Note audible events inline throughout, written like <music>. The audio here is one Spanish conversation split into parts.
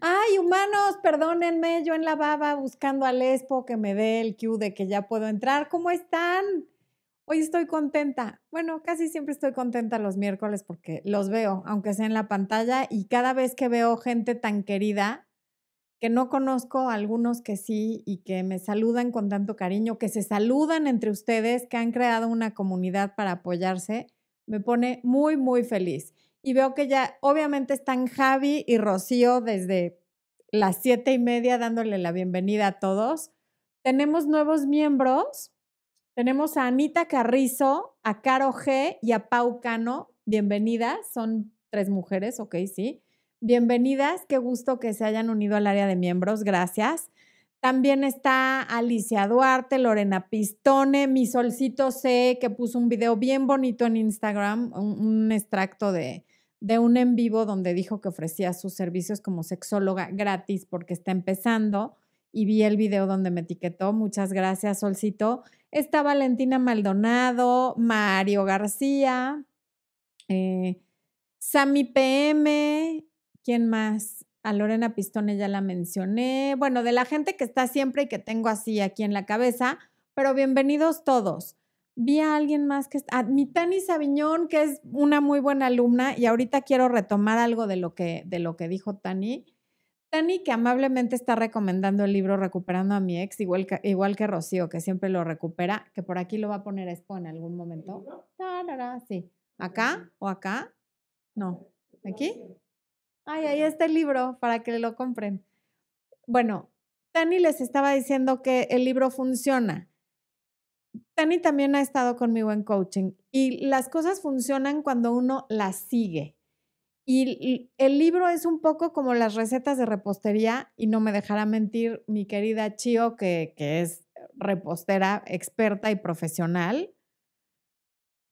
Ay, humanos, perdónenme, yo en la baba buscando al Expo que me dé el cue de que ya puedo entrar. ¿Cómo están? Hoy estoy contenta. Bueno, casi siempre estoy contenta los miércoles porque los veo, aunque sea en la pantalla, y cada vez que veo gente tan querida, que no conozco, algunos que sí, y que me saludan con tanto cariño, que se saludan entre ustedes, que han creado una comunidad para apoyarse, me pone muy, muy feliz y veo que ya obviamente están Javi y Rocío desde las siete y media dándole la bienvenida a todos. Tenemos nuevos miembros. Tenemos a Anita Carrizo, a Caro G y a Pau Cano. Bienvenidas. Son tres mujeres, ok, sí. Bienvenidas. Qué gusto que se hayan unido al área de miembros. Gracias. También está Alicia Duarte, Lorena Pistone, mi solcito C, que puso un video bien bonito en Instagram, un extracto de, de un en vivo donde dijo que ofrecía sus servicios como sexóloga gratis porque está empezando y vi el video donde me etiquetó. Muchas gracias, Solcito. Está Valentina Maldonado, Mario García, eh, Sami PM, ¿quién más? A Lorena Pistone ya la mencioné. Bueno, de la gente que está siempre y que tengo así aquí en la cabeza, pero bienvenidos todos vi a alguien más que a mi Tani Sabiñón, que es una muy buena alumna, y ahorita quiero retomar algo de lo que, de lo que dijo Tani. Tani, que amablemente está recomendando el libro Recuperando a mi ex, igual que, igual que Rocío, que siempre lo recupera, que por aquí lo va a poner Expo en algún momento. Sí. ¿Acá o acá? No. ¿Aquí? Ay, ahí está el libro para que lo compren. Bueno, Tani les estaba diciendo que el libro funciona Tani también ha estado conmigo en coaching y las cosas funcionan cuando uno las sigue. Y el libro es un poco como las recetas de repostería y no me dejará mentir mi querida Chio, que, que es repostera experta y profesional,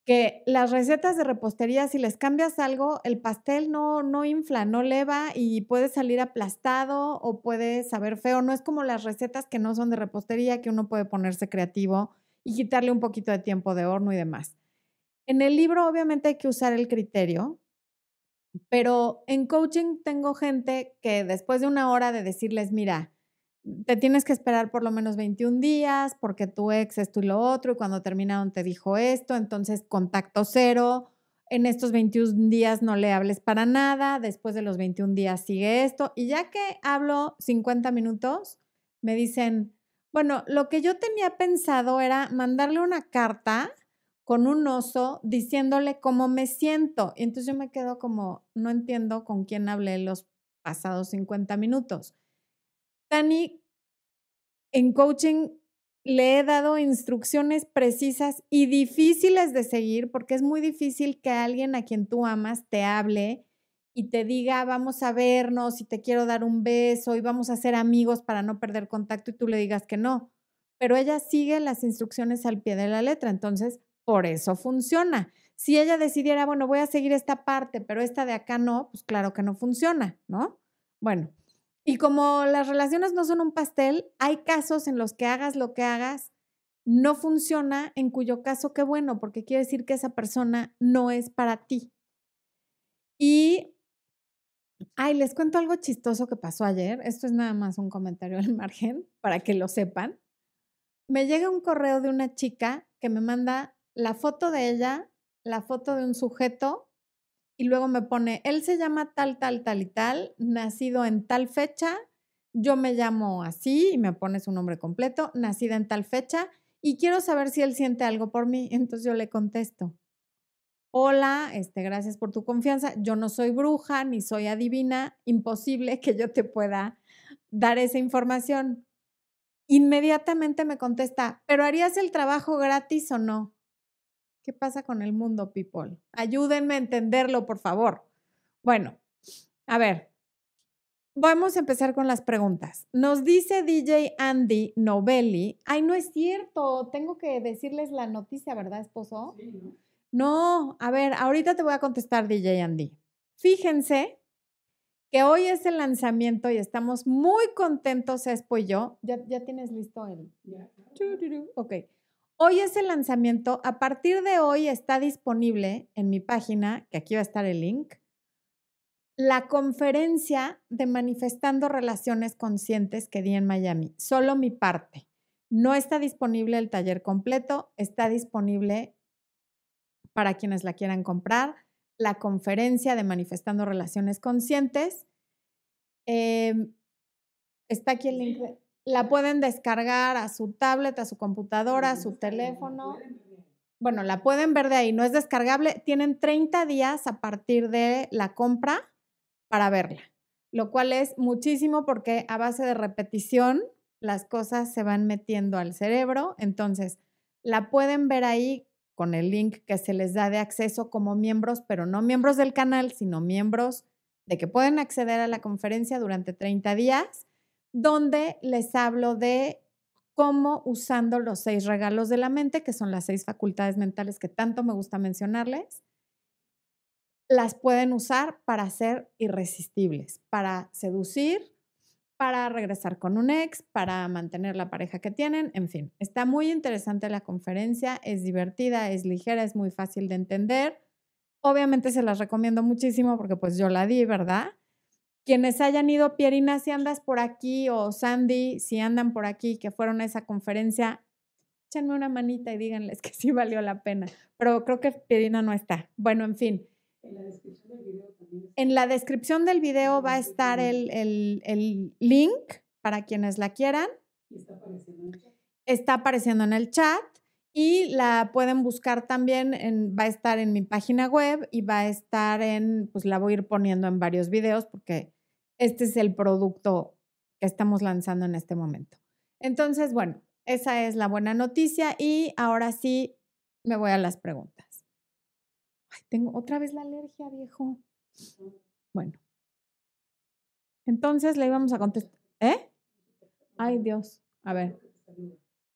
que las recetas de repostería, si les cambias algo, el pastel no, no infla, no leva y puede salir aplastado o puede saber feo. No es como las recetas que no son de repostería, que uno puede ponerse creativo y quitarle un poquito de tiempo de horno y demás. En el libro obviamente hay que usar el criterio, pero en coaching tengo gente que después de una hora de decirles, mira, te tienes que esperar por lo menos 21 días porque tu ex esto y lo otro y cuando terminaron te dijo esto, entonces contacto cero, en estos 21 días no le hables para nada, después de los 21 días sigue esto y ya que hablo 50 minutos, me dicen, bueno, lo que yo tenía pensado era mandarle una carta con un oso diciéndole cómo me siento. Y entonces yo me quedo como, no entiendo con quién hablé los pasados 50 minutos. Dani, en coaching le he dado instrucciones precisas y difíciles de seguir porque es muy difícil que alguien a quien tú amas te hable y te diga, vamos a vernos y te quiero dar un beso y vamos a ser amigos para no perder contacto y tú le digas que no. Pero ella sigue las instrucciones al pie de la letra, entonces por eso funciona. Si ella decidiera, bueno, voy a seguir esta parte, pero esta de acá no, pues claro que no funciona, ¿no? Bueno, y como las relaciones no son un pastel, hay casos en los que hagas lo que hagas, no funciona, en cuyo caso qué bueno, porque quiere decir que esa persona no es para ti. Y Ay, les cuento algo chistoso que pasó ayer. Esto es nada más un comentario al <laughs> margen para que lo sepan. Me llega un correo de una chica que me manda la foto de ella, la foto de un sujeto y luego me pone, él se llama tal, tal, tal y tal, nacido en tal fecha, yo me llamo así y me pone su nombre completo, nacida en tal fecha y quiero saber si él siente algo por mí. Entonces yo le contesto, hola, este, gracias por tu confianza, yo no soy bruja ni soy adivina, imposible <laughs> que yo te pueda dar esa información. Inmediatamente me contesta, pero ¿harías el trabajo gratis o no? ¿Qué pasa con el mundo, people? Ayúdenme a entenderlo, por favor. Bueno, a ver, vamos a empezar con las preguntas. Nos dice DJ Andy Novelli, ay, no es cierto, tengo que decirles la noticia, ¿verdad, esposo? Sí, a ver, ahorita te voy a contestar, DJ Andy. Fíjense que hoy es el lanzamiento y estamos muy contentos, Espo y yo. ¿Ya, ya tienes listo el? Ok. Hoy es el lanzamiento. A partir de hoy está disponible en mi página, que aquí va a estar el link, la conferencia de Manifestando Relaciones Conscientes que di en Miami. Solo mi parte. No está disponible el taller completo, está disponible para quienes la quieran comprar. La conferencia de Manifestando Relaciones Conscientes. Em, está aquí el link. La pueden descargar a su tablet, a su computadora, a su teléfono. Bueno, la pueden ver de ahí, no es descargable. Tienen 30 días a partir de la compra para verla, lo cual es muchísimo porque a base de repetición las cosas se van metiendo al cerebro. Entonces, la pueden ver ahí con el link que se les da de acceso como miembros, pero no miembros del canal, sino miembros de que pueden acceder a la conferencia durante 30 días, donde les hablo de cómo usando los seis regalos de la mente, que son las seis facultades mentales que tanto me gusta mencionarles, las pueden usar para ser irresistibles, para seducir, para regresar con un ex, para mantener la pareja que tienen, en fin. Está muy interesante la conferencia, es divertida, es ligera, es muy fácil de entender. Obviamente se las recomiendo muchísimo porque pues yo la di, ¿verdad? Quienes hayan ido, Pierina, si andas por aquí, o Sandy, si andan por aquí, que fueron a esa conferencia, échenme una manita y díganles <laughs> que sí valió la pena. Pero creo que Pierina no está. Bueno, en fin. En la descripción del video va a estar el, link para quienes la quieran. Está apareciendo en el chat. y la pueden buscar también, en, va a estar en mi página web y va a estar en, pues la voy a ir poniendo en varios videos porque este es el producto que estamos lanzando en este momento. Entonces, bueno, esa es la buena noticia y ahora sí me voy a las preguntas. Ay, tengo otra vez la alergia, viejo. Bueno. Entonces le íbamos a contestar. ¿Eh? Ay, Dios. A ver.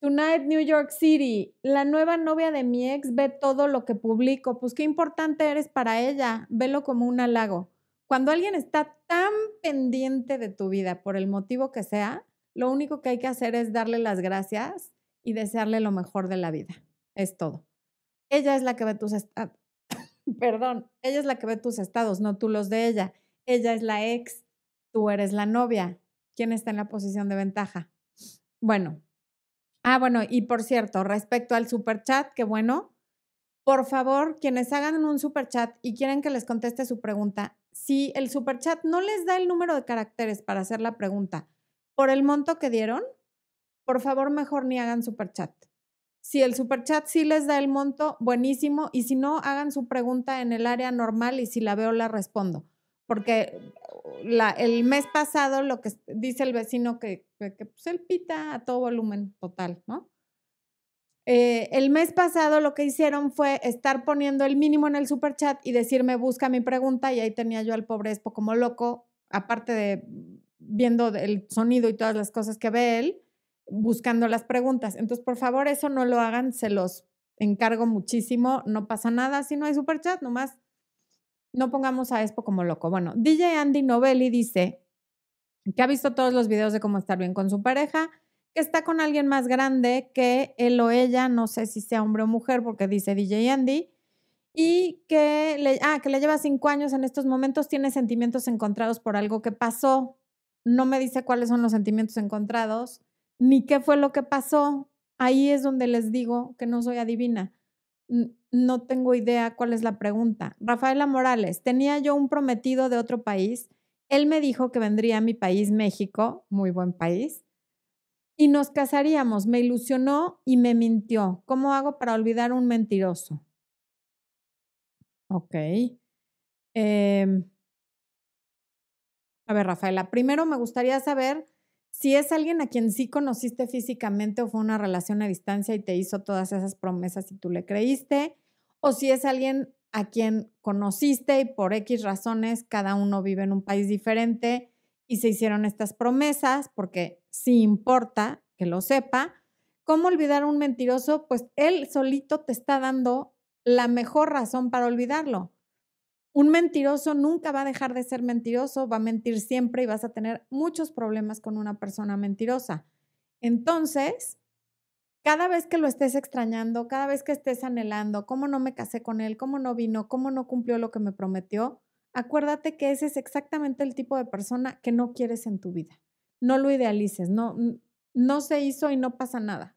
Tonight, New York City. La nueva novia de mi ex ve todo lo que publico. Pues qué importante eres para ella. Velo como un halago. Cuando alguien está tan pendiente de tu vida por el motivo que sea, lo único que hay que hacer es darle las gracias y desearle lo mejor de la vida. Es todo. Ella es la que ve tus, <laughs> perdón, ella es la que ve tus estados, no tú los de ella. Ella es la ex, tú eres la novia. ¿Quién está en la posición de ventaja? Bueno. Ah, bueno, y por cierto, respecto al super chat, qué bueno. Por favor, quienes hagan un super chat y quieren que les conteste su pregunta, si el super chat no les da el número de caracteres para hacer la pregunta por el monto que dieron, por favor, mejor ni hagan super chat. Si el superchat sí les da el monto, buenísimo. Y si no, hagan su pregunta en el área normal y si la veo, la respondo. Porque la, el mes pasado lo que dice el vecino que, que, pues él pita a todo volumen total, ¿no? Eh, el mes pasado lo que hicieron fue estar poniendo el mínimo en el superchat y decirme busca mi pregunta y ahí tenía yo al pobre Expo como loco, aparte de viendo el sonido y todas las cosas que ve él, buscando las preguntas. Entonces, por favor, eso no lo hagan, se los encargo muchísimo, no pasa nada si no hay super chat, nomás no pongamos a Expo como loco. Bueno, DJ Andy Novelli dice que ha visto todos los videos de cómo estar bien con su pareja, que está con alguien más grande que él o ella, no sé si sea hombre o mujer, porque dice DJ Andy, y que le, ah, que le lleva cinco años en estos momentos, tiene sentimientos encontrados por algo que pasó. No me dice cuáles son los sentimientos encontrados ni qué fue lo que pasó. Ahí es donde les digo que no soy adivina. No tengo idea cuál es la pregunta. Rafaela Morales, tenía yo un prometido de otro país. Él me dijo que vendría a mi país, México, muy buen país, y nos casaríamos. Me ilusionó y me mintió. ¿Cómo hago para olvidar un mentiroso? Ok. Em, a ver, Rafaela, primero me gustaría saber si es alguien a quien sí conociste físicamente o fue una relación a distancia y te hizo todas esas promesas y tú le creíste, o si es alguien a quien conociste y por X razones cada uno vive en un país diferente y se hicieron estas promesas, porque sí importa que lo sepa. ¿Cómo olvidar a un mentiroso? Pues él solito te está dando la mejor razón para olvidarlo. Un mentiroso nunca va a dejar de ser mentiroso, va a mentir siempre y vas a tener muchos problemas con una persona mentirosa. Entonces, cada vez que lo estés extrañando, cada vez que estés anhelando, cómo no me casé con él, cómo no vino, cómo no cumplió lo que me prometió, acuérdate que ese es exactamente el tipo de persona que no quieres en tu vida. No lo idealices, no, no se hizo y no pasa nada.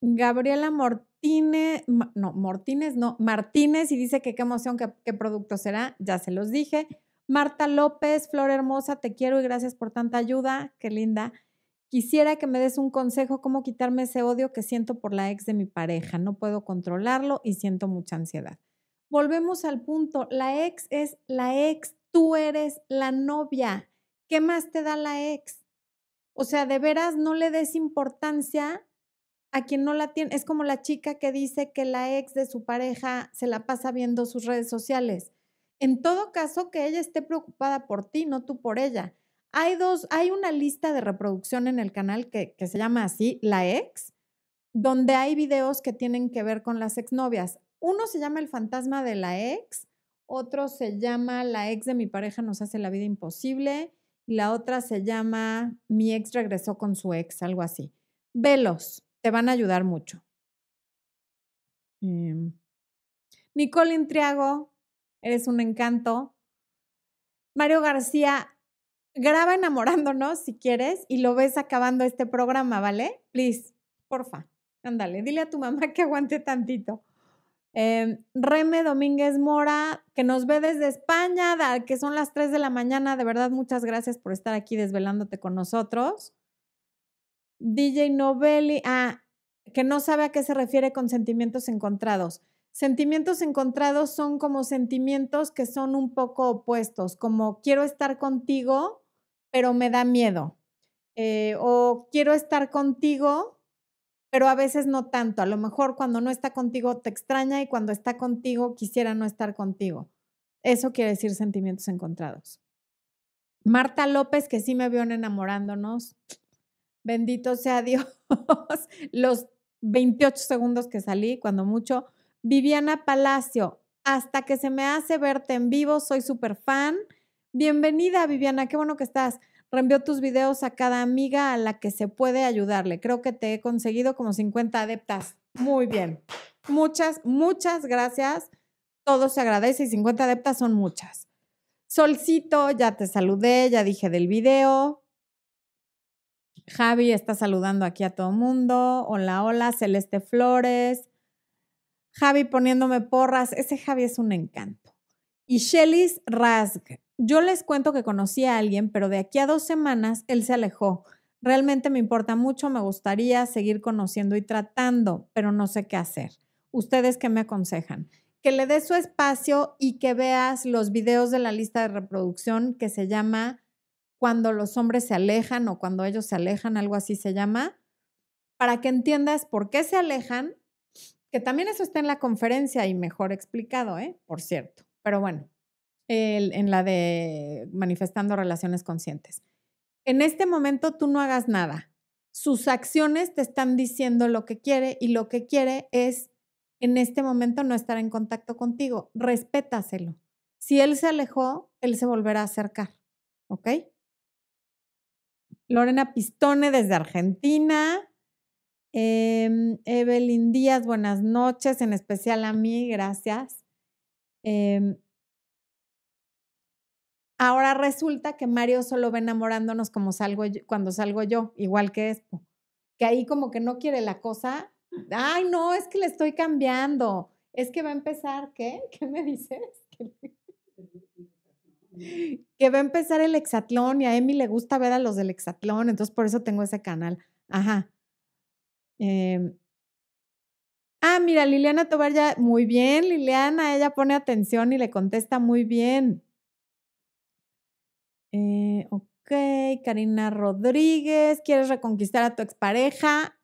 Gabriela Mortínez, no, Mortínez, no, Martínez, y dice que qué emoción, qué, qué producto será, ya se los dije. Marta López, Flor Hermosa, te quiero y gracias por tanta ayuda, qué linda. Quisiera que me des un consejo cómo quitarme ese odio que siento por la ex de mi pareja. No puedo controlarlo y siento mucha ansiedad. Volvemos al punto, la ex es la ex, tú eres la novia. ¿Qué más te da la ex? O sea, de veras no le des importancia a quien no la tiene. Es como la chica que dice que la ex de su pareja se la pasa viendo sus redes sociales. En todo caso, que ella esté preocupada por ti, no tú por ella. Hay dos, hay una lista de reproducción en el canal que, se llama así, La Ex, donde hay videos que tienen que ver con las exnovias. Uno se llama El fantasma de la ex, otro se llama La ex de mi pareja nos hace la vida imposible, y la otra se llama Mi ex regresó con su ex, algo así. Velos, te van a ayudar mucho. Em, Nicole Intriago, eres un encanto. Mario García, graba enamorándonos si quieres y lo ves acabando este programa, ¿vale? Please, porfa, ándale, dile a tu mamá <laughs> que aguante tantito. Em, Reme Domínguez Mora, que nos ve desde España, que son las 3 de la mañana. De verdad, muchas gracias por estar aquí desvelándote con nosotros. DJ Novelli, ah, que no sabe a qué se refiere con sentimientos encontrados. Sentimientos encontrados son como sentimientos que son un poco opuestos, como quiero estar contigo, pero me da miedo. Eh, o quiero estar contigo, pero a veces no tanto. A lo mejor cuando no está contigo te extraña y cuando está contigo quisiera no estar contigo. Eso quiere decir sentimientos encontrados. Marta López, que sí me vio en enamorándonos. Bendito sea Dios. <laughs> Los 28 segundos que salí, cuando mucho. Viviana Palacio, hasta que se me hace verte en vivo, soy súper fan. Bienvenida, Viviana, qué bueno que estás. Reenvío tus videos a cada amiga a la que se puede ayudarle. Creo que te he conseguido como 50 adeptas. Muy bien. Muchas, muchas gracias. Todo se agradece y 50 adeptas son muchas. Solcito, ya te saludé, ya dije del video. Javi está saludando aquí a todo mundo. Hola, hola, Celeste Flores. Javi poniéndome porras. Ese Javi es un encanto. Y Shelly's Rasg. Yo les cuento que conocí a alguien, pero de aquí a dos semanas él se alejó. Realmente me importa mucho, me gustaría seguir conociendo y tratando, pero no sé qué hacer. ¿Ustedes qué me aconsejan? Que le des su espacio y que veas los videos de la lista de reproducción que se llama Cuando los hombres se alejan o cuando ellos se alejan, algo así se llama, para que entiendas por qué se alejan, que también eso está en la conferencia y mejor explicado, ¿eh? Por cierto. Pero bueno, en la de manifestando relaciones conscientes. En este momento tú no hagas nada. Sus acciones te están diciendo lo que quiere y lo que quiere es en este momento no estar en contacto contigo. Respétaselo. Si él se alejó, él se volverá a acercar. ¿Ok? Lorena Pistone desde Argentina. Em, Evelyn Díaz, buenas noches, en especial a mí, gracias. Em, Ahora resulta que Mario solo va enamorándonos como salgo cuando salgo yo, igual que Expo. Que ahí como que no quiere la cosa. Ay, no, es que le estoy cambiando. Es que va a empezar, ¿qué? ¿Qué me dices? <laughs> que va a empezar el hexatlón y a Emi le gusta ver a los del hexatlón, entonces por eso tengo ese canal. Ajá. Em, ah, mira, Liliana Tobar ya, muy bien, Liliana, ella pone atención y le contesta muy bien. Eh, ok, Karina Rodríguez, ¿quieres reconquistar a tu expareja?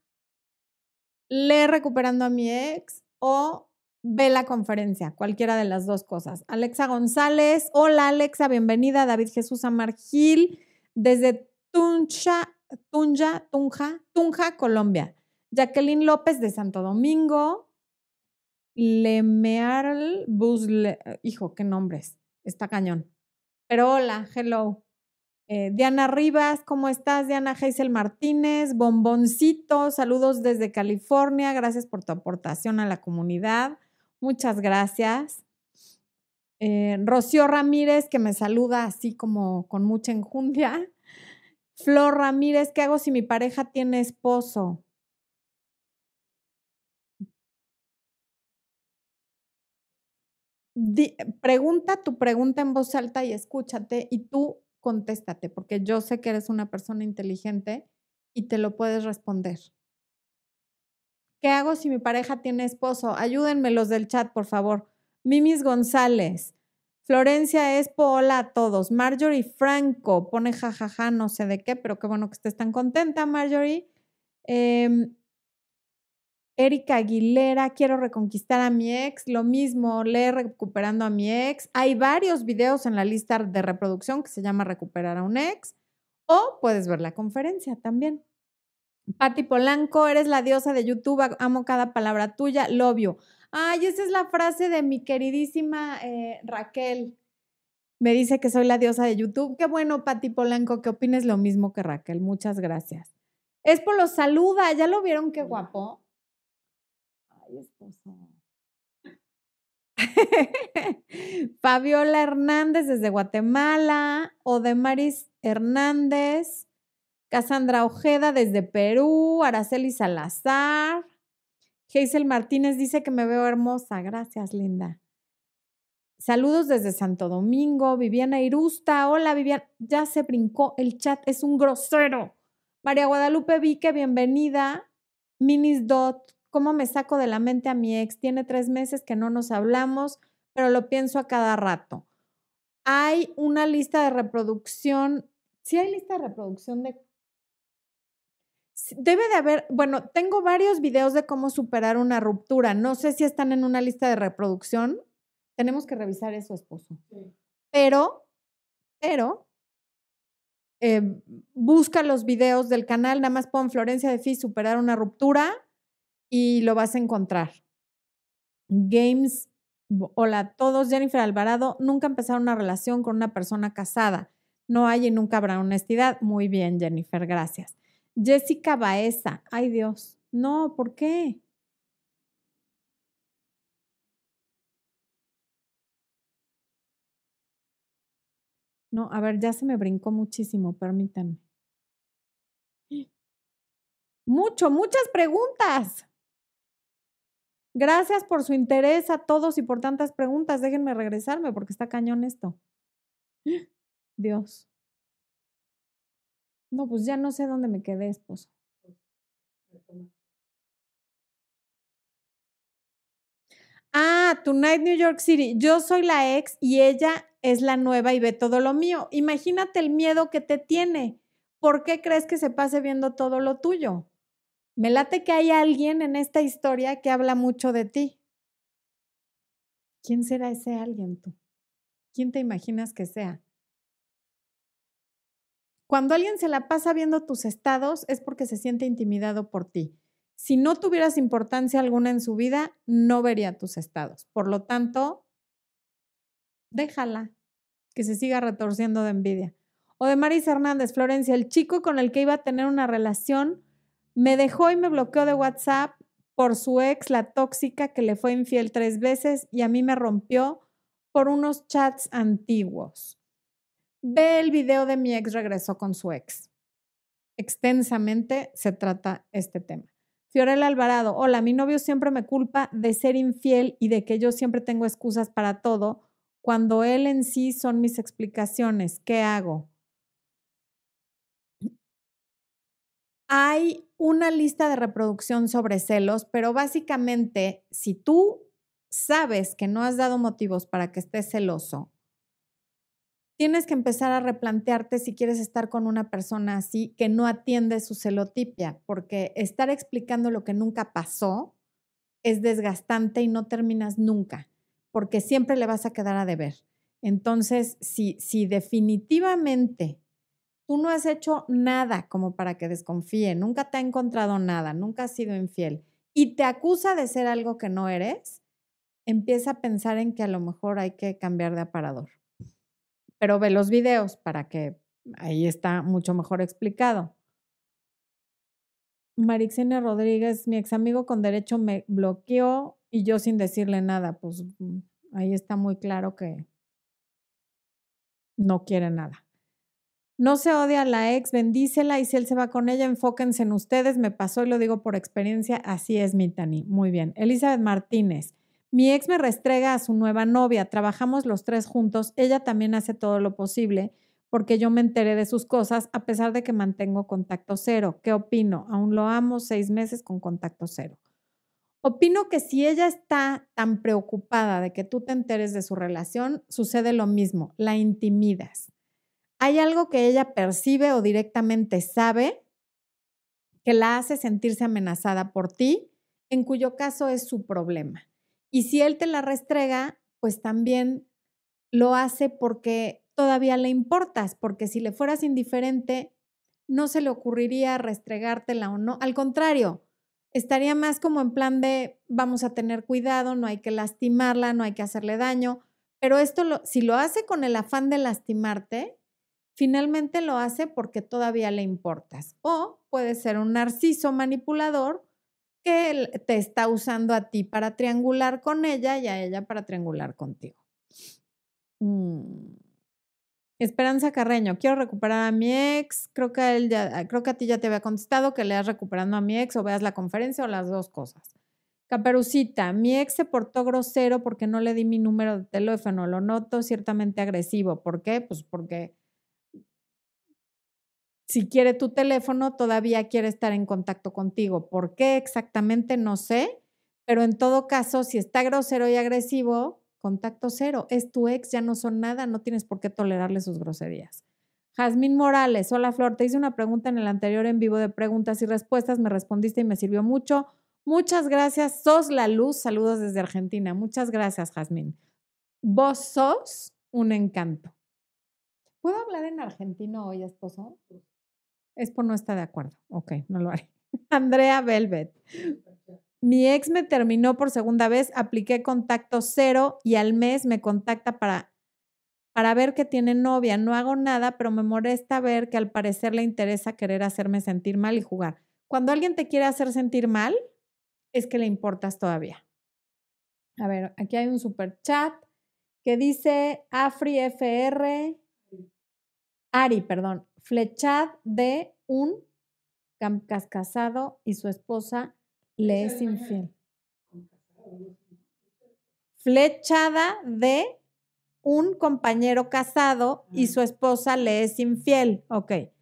Lee recuperando a mi ex o ve la conferencia, cualquiera de las dos cosas. Alexa González, hola Alexa, bienvenida. David Jesús Amargil, desde Tunja, Tunja, Tunja, Tunja, Colombia. Jacqueline López de Santo Domingo. Lemearl Busle, hijo, qué nombres, está cañón. Pero hola, hello. Eh, Diana Rivas, ¿cómo estás? Diana Heisel Martínez, Bomboncito, saludos desde California, gracias por tu aportación a la comunidad. Muchas gracias. Eh, Rocío Ramírez, que me saluda así como con mucha enjundia. Flor Ramírez, ¿qué hago si mi pareja tiene esposo? pregunta tu pregunta en voz alta y escúchate y tú contéstate, porque yo sé que eres una persona inteligente y te lo puedes responder. ¿Qué hago si mi pareja tiene esposo? Ayúdenme los del chat, por favor. Mimis González. Florencia Espo, hola a todos. Marjorie Franco pone jajaja, no sé de qué, pero qué bueno que estés tan contenta, Marjorie. Em, Erika Aguilera, quiero reconquistar a mi ex. Lo mismo, lee recuperando a mi ex. Hay varios videos en la lista de reproducción que se llama Recuperar a un ex. O puedes ver la conferencia también. Patti Polanco, eres la diosa de YouTube, amo cada palabra tuya, lobio. Ay, esa es la frase de mi queridísima eh, Raquel. Me dice que soy la diosa de YouTube. Qué bueno, Patti Polanco, que opines lo mismo que Raquel. Muchas gracias. Espo los saluda, ¿ya lo vieron qué guapo? Ay, esposo. <laughs> Fabiola Hernández desde Guatemala, Odemaris Hernández, Cassandra Ojeda desde Perú, Araceli Salazar, Hazel Martínez dice que me veo hermosa. Gracias, linda. Saludos desde Santo Domingo. Viviana Irusta. Hola, Viviana. Ya se brincó el chat. Es un grosero. María Guadalupe Vique, bienvenida. Minis Dot. ¿Cómo me saco de la mente a mi ex? Tiene tres meses que no nos hablamos, pero lo pienso a cada rato. Hay una lista de reproducción. Sí hay lista de reproducción de Debe de haber, bueno, tengo varios videos de cómo superar una ruptura. No sé si están en una lista de reproducción. Tenemos que revisar eso, esposo. Pero, pero, eh, busca los videos del canal, nada más pon Florencia de Fi superar una ruptura y lo vas a encontrar. Games, hola a todos, Jennifer Alvarado, nunca empezaron una relación con una persona casada. No hay y nunca habrá honestidad. Muy bien, Jennifer, gracias. Jessica Baeza. Ay Dios. No, ¿por qué? No, a ver, ya se me brincó muchísimo, permítanme. Mucho, muchas preguntas. Gracias por su interés a todos y por tantas preguntas. Déjenme regresarme porque está cañón esto. Dios. No, pues ya no sé dónde me quedé, esposo. Ah, Tonight New York City. Yo soy la ex y ella es la nueva y ve todo lo mío. Imagínate el miedo que te tiene. ¿Por qué crees que se pase viendo todo lo tuyo? Me late que hay alguien en esta historia que habla mucho de ti. ¿Quién será ese alguien tú? ¿Quién te imaginas que sea? Cuando alguien se la pasa viendo tus estados es porque se siente intimidado por ti. Si no tuvieras importancia alguna en su vida, no vería tus estados. Por lo tanto, déjala que se siga retorciendo de envidia. O de Maris Hernández, Florencia, el chico con el que iba a tener una relación me dejó y me bloqueó de WhatsApp por su ex, la tóxica, que le fue infiel tres veces y a mí me rompió por unos chats antiguos. Ve el video de mi ex regresó con su ex. Extensamente se trata este tema. Fiorella Alvarado, hola, mi novio siempre me culpa de ser infiel y de que yo siempre tengo excusas para todo, cuando él en sí son mis explicaciones. ¿Qué hago? Hay una lista de reproducción sobre celos, pero básicamente, si tú sabes que no has dado motivos para que estés celoso tienes que empezar a replantearte si quieres estar con una persona así que no atiende su celotipia, porque estar explicando lo que nunca pasó es desgastante y no terminas nunca, porque siempre le vas a quedar a deber. Entonces, si, si definitivamente tú no has hecho nada como para que desconfíe, nunca te ha encontrado nada, nunca has sido infiel y te acusa de ser algo que no eres, empieza a pensar en que a lo mejor hay que cambiar de aparador pero ve los videos para que ahí está mucho mejor explicado. Marixenia Rodríguez, mi ex amigo con derecho me bloqueó y yo sin decirle nada, pues mm, Ahí está muy claro que no quiere nada. No se odia a la ex, bendícela y si él se va con ella, enfóquense en ustedes. Me pasó y lo digo por experiencia, así es mi Tani. Muy bien. Elizabeth Martínez. Mi ex me restrega a su nueva novia, trabajamos los tres juntos, ella también hace todo lo posible porque yo me enteré de sus cosas a pesar de que mantengo contacto cero. ¿Qué opino? Aún lo amo seis meses con contacto cero. Opino que si ella está tan preocupada de que tú te enteres de su relación, sucede lo mismo, la intimidas. Hay algo que ella percibe o directamente sabe que la hace sentirse amenazada por ti, en cuyo caso es su problema. Y si él te la restrega, pues también lo hace porque todavía le importas, porque si le fueras indiferente, no se le ocurriría restregártela o no. Al contrario, estaría más como en plan de vamos a tener cuidado, no hay que lastimarla, no hay que hacerle daño. Pero esto, si lo hace con el afán de lastimarte, finalmente lo hace porque todavía le importas. O puede ser un narciso manipulador que te está usando a ti para triangular con ella y a ella para triangular contigo. Mm. Esperanza Carreño, quiero recuperar a mi ex. Creo que él ya, ah, creo que a ti ya te había contestado que leas recuperando a mi ex o veas la conferencia o las dos cosas. Caperucita, mi ex se portó grosero porque no le di mi número de teléfono. Lo noto ciertamente agresivo. ¿Por qué? Pues porque si quiere tu teléfono, todavía quiere estar en contacto contigo. ¿Por qué exactamente? No sé. Pero en todo caso, si está grosero y agresivo, contacto cero. Es tu ex, ya no son nada, no tienes por qué tolerarle sus groserías. Jazmín Morales, hola Flor, te hice una pregunta en el anterior en vivo de preguntas y respuestas, me respondiste y me sirvió mucho. Muchas gracias, sos la luz, saludos desde Argentina. Muchas gracias, Jazmín. Vos sos un encanto. ¿Puedo hablar en argentino hoy, esposo? Por no está de acuerdo. Ok, no lo haré. <laughs> Andrea Velvet. Mi ex me terminó por segunda vez, apliqué contacto cero y al mes me contacta para, para ver que tiene novia. No hago nada, pero me molesta ver que al parecer le interesa querer hacerme sentir mal y jugar. Cuando alguien te quiere hacer sentir mal, es que le importas todavía. A ver, aquí hay un super chat que dice Afri FR, Ari, perdón, flechad de un casado y su esposa le es infiel. Flechada de un compañero casado y su esposa le es infiel. Ok. Eh,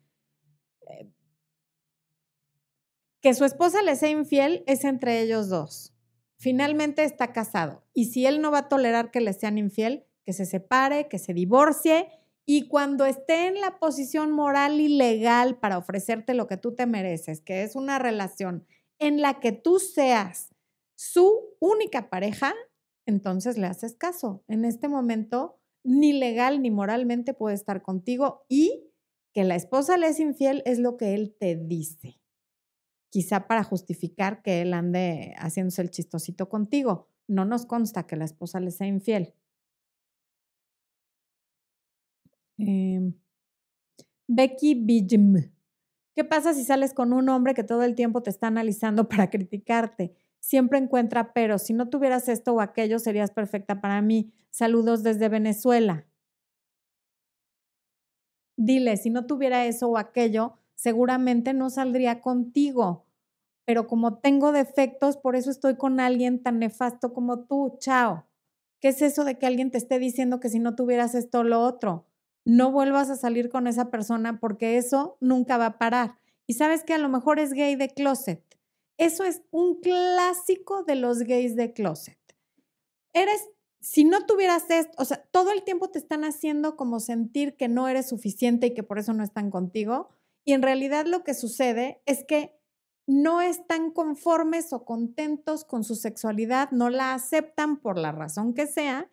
que su esposa le sea infiel es entre ellos dos. Finalmente está casado. Y si él no va a tolerar que le sean infiel, que se separe, que se divorcie y cuando esté en la posición moral y legal para ofrecerte lo que tú te mereces, que es una relación en la que tú seas su única pareja, entonces le haces caso. En este momento, ni legal ni moralmente puede estar contigo y que la esposa le es infiel es lo que él te dice. Quizá para justificar que él ande haciéndose el chistosito contigo. No nos consta que la esposa le sea infiel. Em, Becky Bijm. ¿Qué pasa si sales con un hombre que todo el tiempo te está analizando <laughs> para criticarte? Siempre encuentra pero. Si no tuvieras esto o aquello, serías perfecta para mí. Saludos desde Venezuela. Dile, si no tuviera eso o aquello, seguramente no saldría contigo. Pero como tengo defectos, por eso estoy con alguien tan nefasto como tú. Chao. ¿Qué es eso de que alguien te esté diciendo que si no tuvieras esto o lo otro? No vuelvas a salir con esa persona porque eso nunca va a parar. Y sabes que a lo mejor es gay de closet. Eso es un clásico de los gays de closet. Eres, si no tuvieras esto, o sea, todo el tiempo te están haciendo como sentir que no eres suficiente y que por eso no están contigo. Y en realidad lo que sucede es que no están conformes o contentos con su sexualidad, no la aceptan por la razón que sea,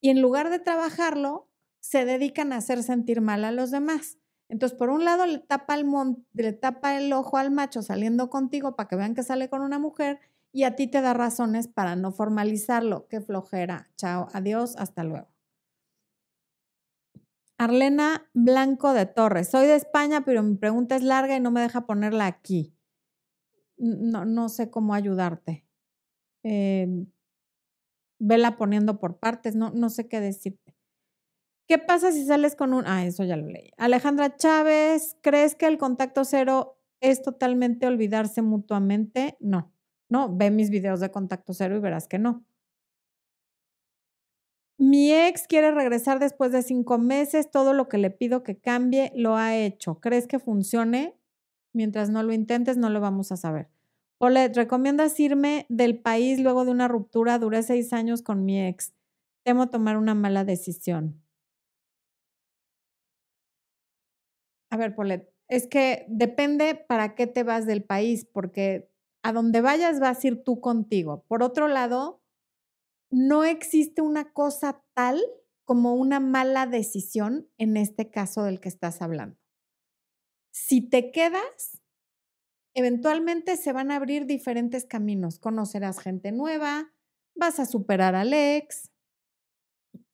y en lugar de trabajarlo, se dedican a hacer sentir mal a los demás. Entonces, por un lado, le tapa, el le tapa el ojo al macho saliendo contigo para que vean que sale con una mujer y a ti te da razones para no formalizarlo. Qué flojera. Chao, adiós, hasta luego. Arlena Blanco de Torres. Soy de España, pero mi pregunta es larga y no me deja ponerla aquí. No, no sé cómo ayudarte. Eh, vela poniendo por partes, no, no sé qué decirte. ¿Qué pasa si sales con un... Ah, eso ya lo leí. Alejandra Chávez, ¿crees que el contacto cero es totalmente olvidarse mutuamente? No, no, ve mis videos de contacto cero y verás que no. Mi ex quiere regresar después de cinco meses, todo lo que le pido que cambie lo ha hecho. ¿Crees que funcione? Mientras no lo intentes, no lo vamos a saber. Olet, ¿recomiendas irme del país luego de una ruptura? Duré seis años con mi ex. Temo tomar una mala decisión. A ver, Polet, es que depende para qué te vas del país, porque a donde vayas vas a ir tú contigo. Por otro lado, no existe una cosa tal como una mala decisión en este caso del que estás hablando. Si te quedas, eventualmente se van a abrir diferentes caminos. Conocerás gente nueva, vas a superar al ex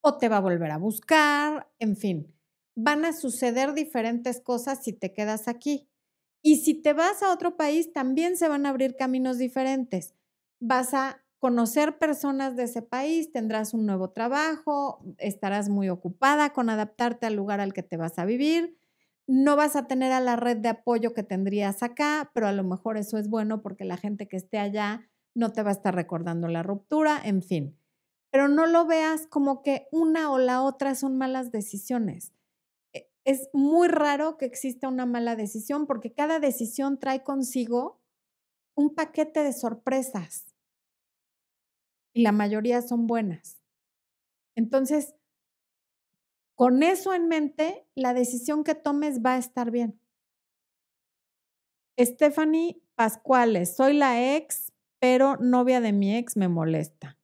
o te va a volver a buscar, en fin van a suceder diferentes cosas si te quedas aquí. Y si te vas a otro país, también se van a abrir caminos diferentes. Vas a conocer personas de ese país, tendrás un nuevo trabajo, estarás muy ocupada con adaptarte al lugar al que te vas a vivir. No vas a tener a la red de apoyo que tendrías acá, pero a lo mejor eso es bueno porque la gente que esté allá no te va a estar recordando la ruptura, en fin. Pero no lo veas como que una o la otra son malas decisiones es muy raro que exista una mala decisión porque cada decisión trae consigo un paquete de sorpresas y la mayoría son buenas. Entonces, con eso en mente, la decisión que tomes va a estar bien. Stephanie Pascuales, soy la ex, pero novia de mi ex me molesta.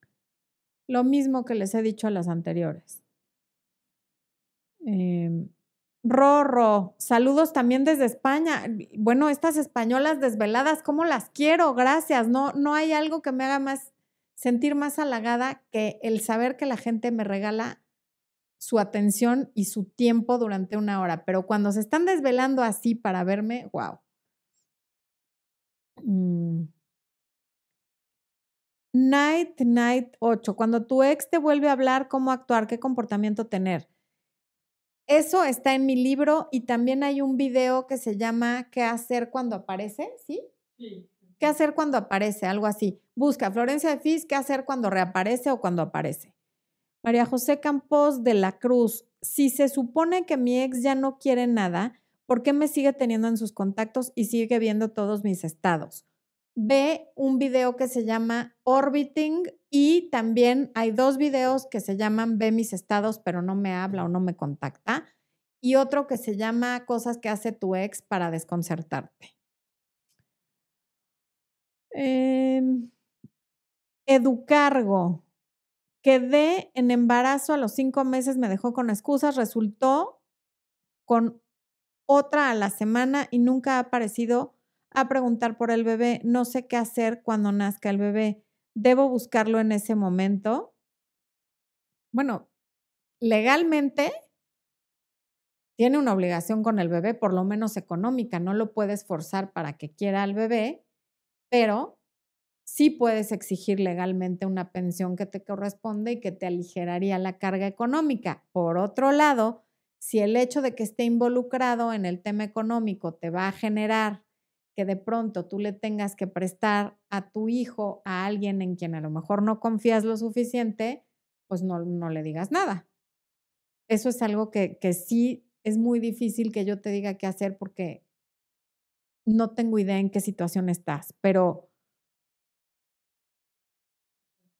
Lo mismo que les he dicho a las anteriores. Eh, Rorro, saludos también desde España. Bueno, estas españolas desveladas, ¿cómo las quiero? Gracias. No, no hay algo que me haga más sentir más halagada que el saber que la gente me regala su atención y su tiempo durante una hora. Pero cuando se están desvelando así para verme, wow. Mm. Night, night 8. Cuando tu ex te vuelve a hablar, ¿cómo actuar? ¿Qué comportamiento tener? Eso está en mi libro y también hay un video que se llama ¿Qué hacer cuando aparece? ¿Sí? Sí. ¿Qué hacer cuando aparece? Algo así. Busca Florencia de Fis, ¿qué hacer cuando reaparece o cuando aparece? María José Campos de la Cruz, si se supone que mi ex ya no quiere nada, ¿por qué me sigue teniendo en sus contactos y sigue viendo todos mis estados? Ve un video que se llama Orbiting y también hay dos videos que se llaman Ve mis estados pero no me habla o no me contacta y otro que se llama Cosas que hace tu ex para desconcertarte. Eh, educargo. Quedé en embarazo a los cinco meses, me dejó con excusas, resultó con otra a la semana y nunca ha aparecido a preguntar por el bebé. No sé qué hacer cuando nazca el bebé. ¿Debo buscarlo en ese momento? Bueno, legalmente tiene una obligación con el bebé, por lo menos económica. No lo puedes forzar para que quiera al bebé, pero sí puedes exigir legalmente una pensión que te corresponde y que te aligeraría la carga económica. Por otro lado, si el hecho de que esté involucrado en el tema económico te va a generar que de pronto tú le tengas que prestar a tu hijo a alguien en quien a lo mejor no confías lo suficiente, pues no, no le digas nada. Eso es algo que, que sí es muy difícil que yo te diga qué hacer porque no tengo idea en qué situación estás, pero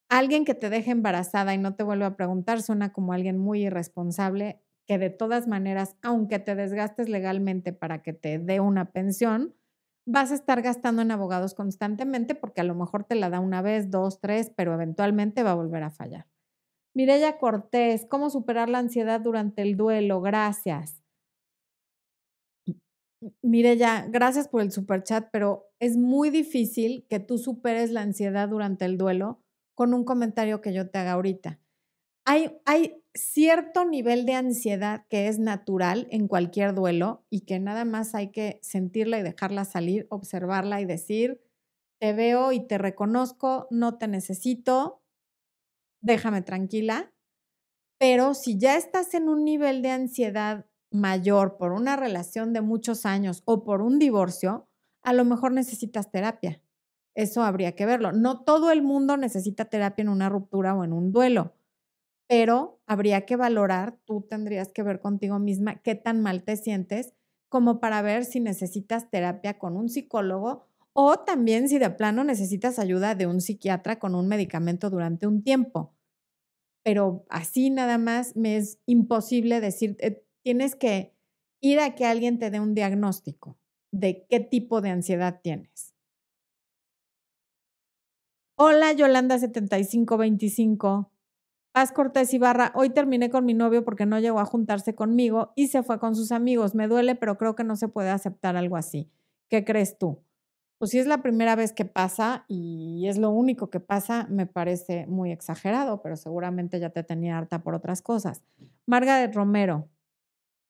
alguien que te deje embarazada y no te vuelve a preguntar suena como alguien muy irresponsable que de todas maneras, aunque te desgastes legalmente para que te dé una pensión, vas a estar gastando en abogados constantemente porque a lo mejor te la da una vez, dos, tres, pero eventualmente va a volver a fallar. Mireya Cortés, ¿cómo superar la ansiedad durante el duelo? Gracias. Mireya, gracias por el super chat, pero es muy difícil que tú superes la ansiedad durante el duelo con un comentario que yo te haga ahorita. Hay, cierto nivel de ansiedad que es natural en cualquier duelo y que nada más hay que sentirla y dejarla salir, observarla y decir, te veo y te reconozco, no te necesito, déjame tranquila. Pero si ya estás en un nivel de ansiedad mayor por una relación de muchos años o por un divorcio, a lo mejor necesitas terapia. Eso habría que verlo. No todo el mundo necesita terapia en una ruptura o en un duelo, pero habría que valorar, tú tendrías que ver contigo misma qué tan mal te sientes como para ver si necesitas terapia con un psicólogo o también si de plano necesitas ayuda de un psiquiatra con un medicamento durante un tiempo. Pero así nada más me es imposible decir, eh, tienes que ir a que alguien te dé un diagnóstico de qué tipo de ansiedad tienes. Hola Yolanda 7525. Paz Cortés Ibarra, hoy terminé con mi novio porque no llegó a juntarse conmigo y se fue con sus amigos. Me duele, pero creo que no se puede aceptar algo así. ¿Qué crees tú? Pues si es la primera vez que pasa y es lo único que pasa, me parece muy exagerado, pero seguramente ya te tenía harta por otras cosas. Margaret Romero,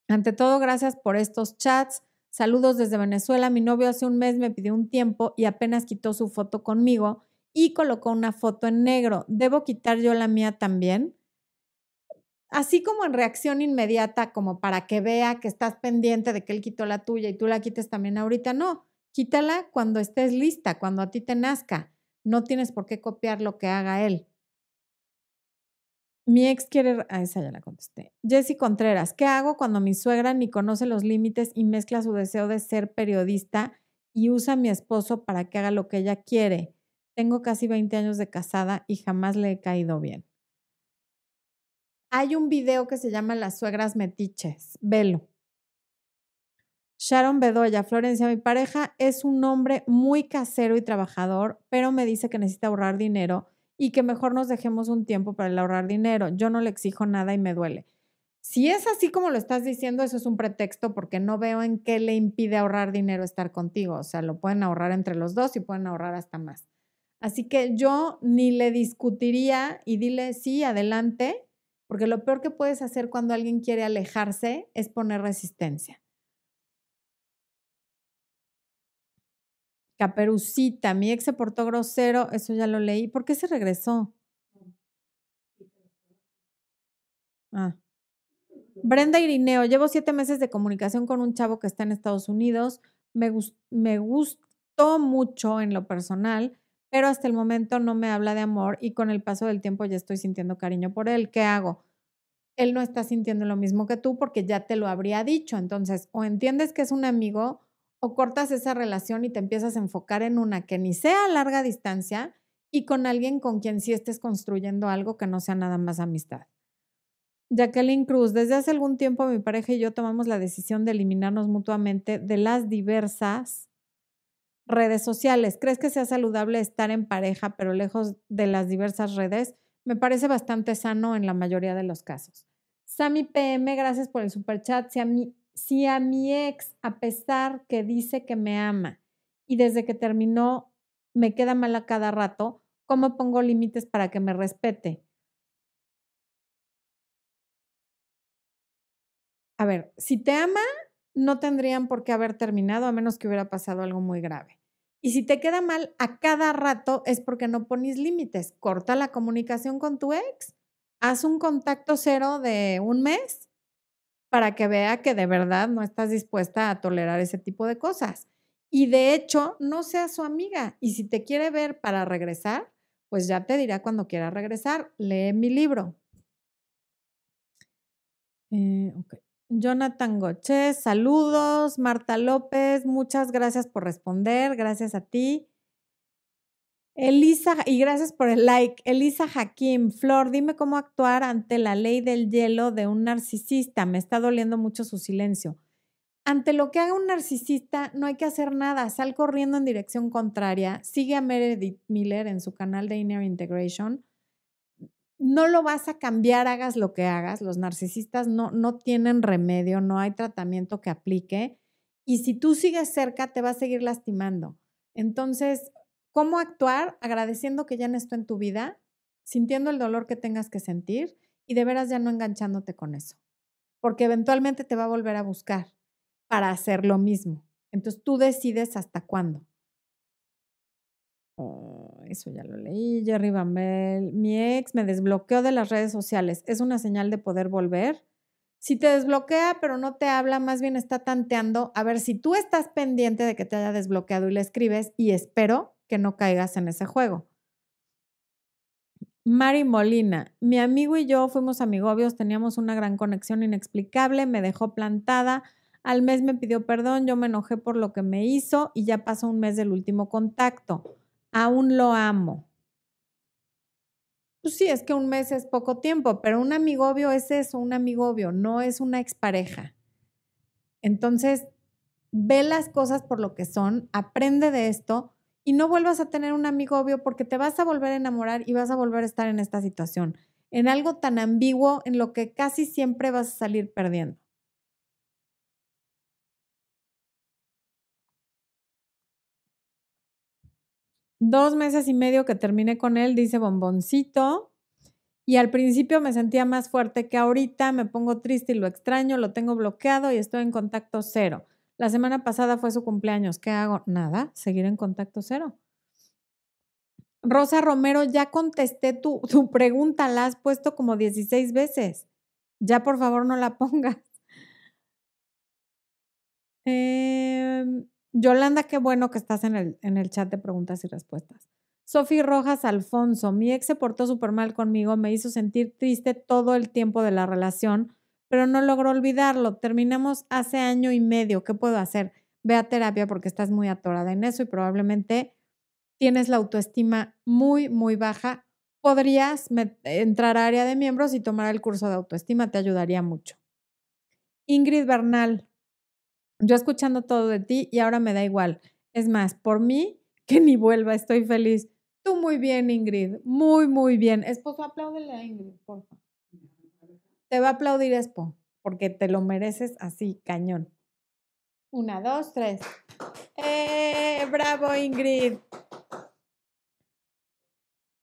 ante todo, gracias por estos chats. Saludos desde Venezuela. Mi novio hace un mes me pidió un tiempo y apenas quitó su foto conmigo y colocó una foto en negro. ¿Debo quitar yo la mía también? Así como en reacción inmediata, como para que vea que estás pendiente de que él quitó la tuya y tú la quites también ahorita, no. Quítala cuando estés lista, cuando a ti te nazca. No tienes por qué copiar lo que haga él. Mi ex quiere, a esa ya la contesté. Jessy Contreras, ¿qué hago cuando mi suegra ni conoce los límites y mezcla su deseo de ser periodista y usa a mi esposo para que haga lo que ella quiere? Tengo casi 20 años de casada y jamás le he caído bien. Hay un video que se llama Las suegras metiches. Velo. Sharon Bedoya, Florencia, mi pareja es un hombre muy casero y trabajador, pero me dice que necesita ahorrar dinero y que mejor nos dejemos un tiempo para ahorrar dinero. Yo no le exijo nada y me duele. Si es así como lo estás diciendo, eso es un pretexto porque no veo en qué le impide ahorrar dinero estar contigo. O sea, lo pueden ahorrar entre los dos y pueden ahorrar hasta más. Así que yo ni le discutiría y dile sí, adelante, porque lo peor que puedes hacer cuando alguien quiere alejarse es poner resistencia. Caperucita, mi ex se portó grosero, eso ya lo leí. ¿Por qué se regresó? Ah. Brenda Irineo, llevo siete meses de comunicación con un chavo que está en Estados Unidos. Me, me gustó mucho en lo personal pero hasta el momento no me habla de amor y con el paso del tiempo ya estoy sintiendo cariño por él. ¿Qué hago? Él no está sintiendo lo mismo que tú porque ya te lo habría dicho. Entonces, o entiendes que es un amigo o cortas esa relación y te empiezas a enfocar en una que ni sea a larga distancia y con alguien con quien sí estés construyendo algo que no sea nada más amistad. Jacqueline Cruz, desde hace algún tiempo mi pareja y yo tomamos la decisión de eliminarnos mutuamente de las diversas redes sociales. ¿Crees que sea saludable estar en pareja pero lejos de las diversas redes? Me parece bastante sano en la mayoría de los casos. Sami PM, gracias por el super chat. Si a, mi, si a mi ex, a pesar que dice que me ama y desde que terminó me queda mal a cada rato, ¿cómo pongo límites para que me respete? A ver, si te ama, no tendrían por qué haber terminado a menos que hubiera pasado algo muy grave. Y si te queda mal a cada rato es porque no pones límites. Corta la comunicación con tu ex. Haz un contacto cero de un mes para que vea que de verdad no estás dispuesta a tolerar ese tipo de cosas. Y de hecho, no seas su amiga. Y si te quiere ver para regresar, pues ya te dirá cuando quiera regresar. Lee mi libro. Eh, Jonathan Goche, saludos. Marta López, muchas gracias por responder. Gracias a ti. Elisa, y gracias por el like. Elisa Hakim, Flor, dime cómo actuar ante la ley del hielo de un narcisista. Me está doliendo mucho su silencio. Ante lo que haga un narcisista, no hay que hacer nada. Sal corriendo en dirección contraria. Sigue a Meredith Miller en su canal de Inner Integration no lo vas a cambiar, hagas lo que hagas. Los narcisistas no, no tienen remedio, no hay tratamiento que aplique. Y si tú sigues cerca, te va a seguir lastimando. Entonces, ¿cómo actuar? Agradeciendo que ya no está en tu vida, sintiendo el dolor que tengas que sentir y de veras ya no enganchándote con eso. Porque eventualmente te va a volver a buscar para hacer lo mismo. Entonces tú decides hasta cuándo. Eso ya lo leí. Jerry Bambel. Mi ex me desbloqueó de las redes sociales. ¿Es una señal de poder volver? Si te desbloquea, pero no te habla, más bien está tanteando. A ver, si tú estás pendiente de que te haya desbloqueado y le escribes, y espero que no caigas en ese juego. Mari Molina, mi amigo y yo fuimos amigobios, teníamos una gran conexión inexplicable, me dejó plantada, al mes me pidió perdón, yo me enojé por lo que me hizo y ya pasó un mes del último contacto. Aún lo amo. Pues sí, es que un mes es poco tiempo, pero un amigobio es eso, un amigobio, no es una expareja. Entonces, ve las cosas por lo que son, aprende de esto y no vuelvas a tener un amigobio porque te vas a volver a enamorar y vas a volver a estar en esta situación, en algo tan ambiguo en lo que casi siempre vas a salir perdiendo. Dos meses y medio que terminé con él, dice bomboncito. Y al principio me sentía más fuerte que ahorita, me pongo triste y lo extraño, lo tengo bloqueado y estoy en contacto cero. La semana pasada fue su cumpleaños. ¿Qué hago? Nada, seguir en contacto cero. Rosa Romero, ya contesté tu, tu pregunta, la has puesto como 16 veces. Ya por favor no la <laughs> pongas. Eh, Yolanda, qué bueno que estás en el, en el chat de preguntas y respuestas. Sofi Rojas Alfonso, mi ex se portó súper mal conmigo, me hizo sentir triste todo el tiempo de la relación, pero no logró olvidarlo. Terminamos hace año y medio. ¿Qué puedo hacer? Ve a terapia porque estás muy atorada en eso y probablemente tienes la autoestima muy, muy baja. Podrías entrar a área de miembros y tomar el curso de autoestima, te ayudaría mucho. Ingrid Bernal, yo escuchando todo de ti y ahora me da igual. Es más, por mí, <laughs> que ni vuelva, estoy feliz. Tú muy bien, Ingrid, muy, muy bien. Esposo, apláudele a Ingrid, por. Te va a aplaudir Espo, porque te lo mereces así, cañón. Una, dos, tres. ¡Eh! ¡Bravo, Ingrid!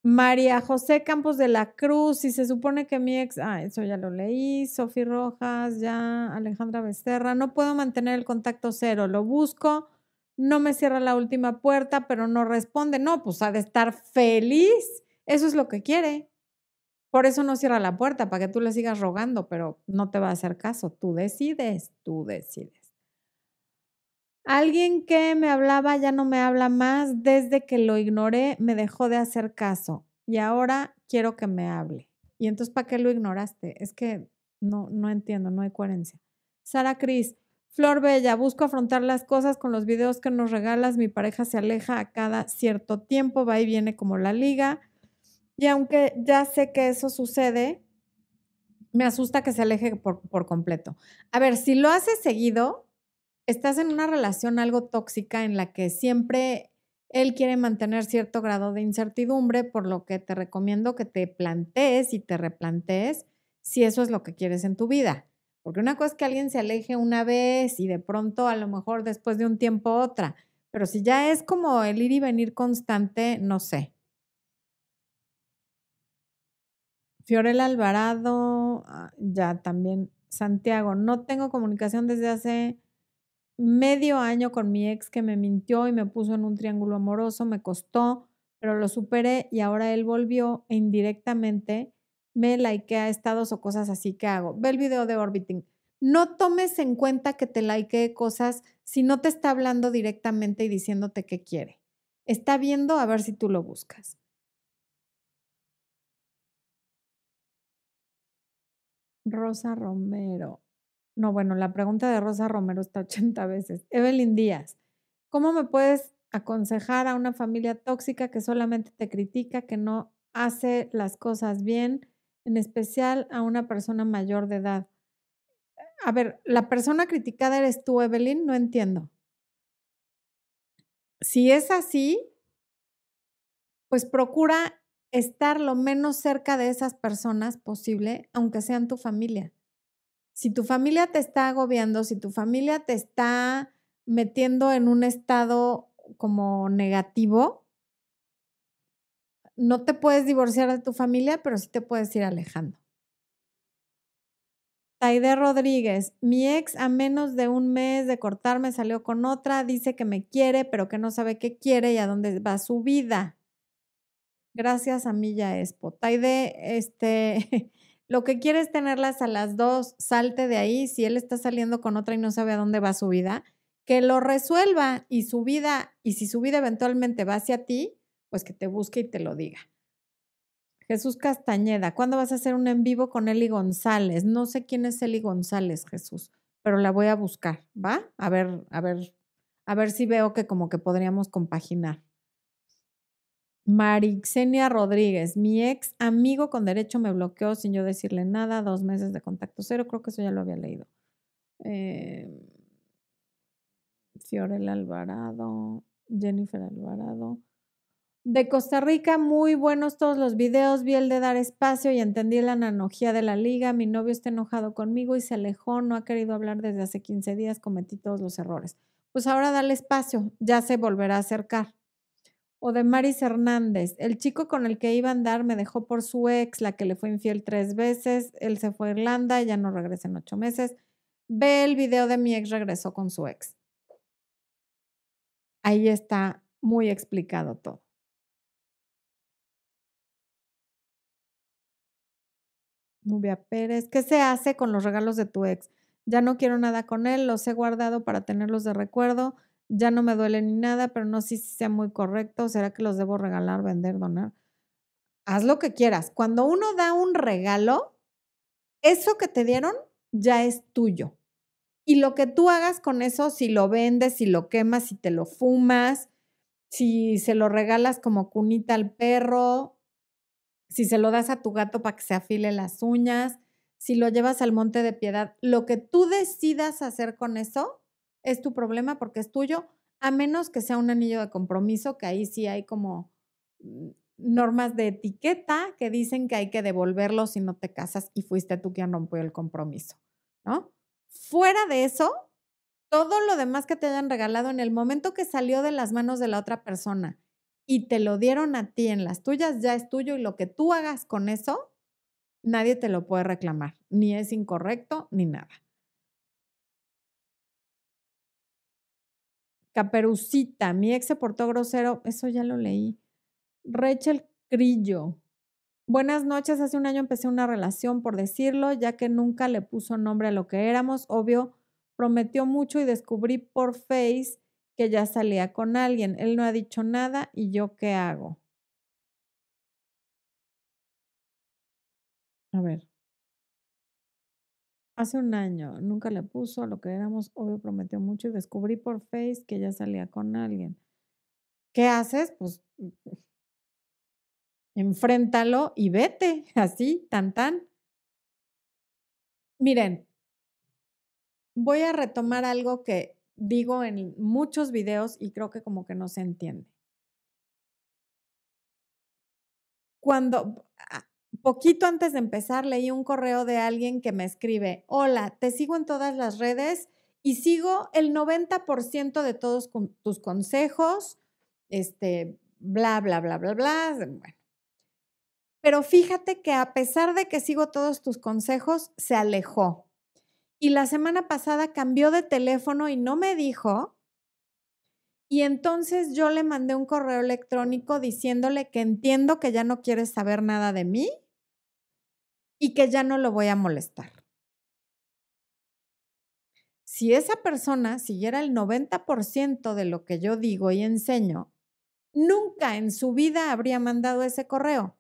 María José Campos de la Cruz, y se supone que mi ex, ah, eso ya lo leí, Sofi Rojas, ya, Alejandra Becerra, no puedo mantener el contacto cero, lo busco, no me cierra la última puerta, pero no responde, no, pues ha de estar feliz, eso es lo que quiere. Por eso no cierra la puerta, para que tú le sigas rogando, pero no te va a hacer caso, tú decides, tú decides. Alguien que me hablaba ya no me habla más. Desde que lo ignoré, me dejó de hacer caso y ahora quiero que me hable. Y entonces, ¿para qué lo ignoraste? Es que no, no entiendo, no hay coherencia. Sara Cris, Flor Bella, busco afrontar las cosas con los videos que nos regalas. Mi pareja se aleja a cada cierto tiempo, va y viene como la liga. Y aunque ya sé que eso sucede, me asusta que se aleje por, por completo. A ver, si lo haces seguido, estás en una relación algo tóxica en la que siempre él quiere mantener cierto grado de incertidumbre, por lo que te recomiendo que te plantees y te replantees si eso es lo que quieres en tu vida. Porque una cosa es que alguien se aleje una vez y de pronto a lo mejor después de un tiempo otra, pero si ya es como el ir y venir constante, no sé. Fiorella Alvarado, ah, ya también. Santiago, no tengo comunicación desde hace medio año con mi ex que me mintió y me puso en un triángulo amoroso, me costó, pero lo superé y ahora él volvió e indirectamente me likea estados o cosas así que hago. Ve el video de Orbiting. No tomes en cuenta que te likee cosas si no te está hablando directamente y diciéndote qué quiere. Está viendo a ver si tú lo buscas. Rosa Romero. No, bueno, la pregunta de Rosa Romero está 80 veces. Evelyn Díaz, ¿cómo me puedes aconsejar a una familia tóxica que solamente te critica, que no hace las cosas bien, en especial a una persona mayor de edad? A ver, la persona criticada eres tú, Evelyn, no entiendo. Si es así, pues procura estar lo menos cerca de esas personas posible, aunque sean tu familia si tu familia te está agobiando, si tu familia te está metiendo en un estado como negativo, no te puedes divorciar de tu familia, pero sí te puedes ir alejando. Taide Rodríguez, mi ex a menos de un mes de cortarme salió con otra, dice que me quiere, pero que no sabe qué quiere y a dónde va su vida. Gracias a Milla Expo. Taide, este, <laughs> lo que quieres tenerlas a las dos, salte de ahí. Si él está saliendo con otra y no sabe a dónde va su vida, que lo resuelva y su vida, y si su vida eventualmente va hacia ti, pues que te busque y te lo diga. Jesús Castañeda, ¿cuándo vas a hacer un en vivo con Eli González? No sé quién es Eli González, Jesús, pero la voy a buscar, ¿va? A ver, a ver, a ver si veo que como que podríamos compaginar. Marixenia Rodríguez, mi ex amigo con derecho me bloqueó sin yo decirle nada, dos meses de contacto cero, creo que eso ya lo había leído. Eh, Fiorel Alvarado, Jennifer Alvarado. De Costa Rica, muy buenos todos los videos. Vi el de dar espacio y entendí la analogía de la liga. Mi novio está enojado conmigo y se alejó. No ha querido hablar desde hace 15 días. Cometí todos los errores. Pues ahora dale espacio. Ya se volverá a acercar. O de Maris Hernández. El chico con el que iba a andar me dejó por su ex, la que le fue infiel tres veces. Él se fue a Irlanda ya no regresa en ocho meses. Ve el video de mi ex regresó con su ex. Ahí está muy explicado todo. Nubia Pérez, ¿qué se hace con los regalos de tu ex? Ya no quiero nada con él, los he guardado para tenerlos de recuerdo, ya no me duele ni nada, pero no sé si sea muy correcto, ¿será que los debo regalar, vender, donar? Haz lo que quieras. Cuando uno da un regalo, eso que te dieron ya es tuyo. Y lo que tú hagas con eso, si lo vendes, si lo quemas, si te lo fumas, si se lo regalas como cunita al perro, si se lo das a tu gato para que se afile las uñas, si lo llevas al monte de piedad, lo que tú decidas hacer con eso es tu problema porque es tuyo, a menos que sea un anillo de compromiso, que ahí sí hay como mm, normas de etiqueta que dicen que hay que devolverlo si no te casas y fuiste tú quien rompió el compromiso, ¿no? Fuera de eso, todo lo demás que te hayan regalado en el momento que salió de las manos de la otra persona y te lo dieron a ti en las tuyas, ya es tuyo y lo que tú hagas con eso, nadie te lo puede reclamar, ni es incorrecto ni nada. Caperucita, mi ex se portó grosero, eso ya lo leí. Rachel Crillo, buenas noches, hace un año empecé una relación, por decirlo, ya que nunca le puso nombre a lo que éramos, obvio, prometió mucho y descubrí por Face que ya salía con alguien. Él no ha dicho nada y yo qué hago. A ver. Hace un año, nunca le puso lo que éramos, obvio prometió mucho y descubrí por Face que ya salía con alguien. ¿Qué haces? Pues enfréntalo y vete, <laughs> así, tan tan. Miren, voy a retomar algo que digo en muchos videos y creo que como que no se entiende. Cuando, ah, poquito antes de empezar, leí un correo de alguien que me escribe, hola, te sigo en todas las redes y sigo el 90% de todos tus consejos, este, bla, bla, bla, bla, bla. Bueno. Pero fíjate que a pesar de que sigo todos tus consejos, se alejó y la semana pasada cambió de teléfono y no me dijo. Y entonces yo le mandé un correo electrónico diciéndole que entiendo que ya no quiere saber nada de mí y que ya no lo voy a molestar. Si esa persona siguiera el 90% de lo que yo digo y enseño, nunca en su vida habría mandado ese correo.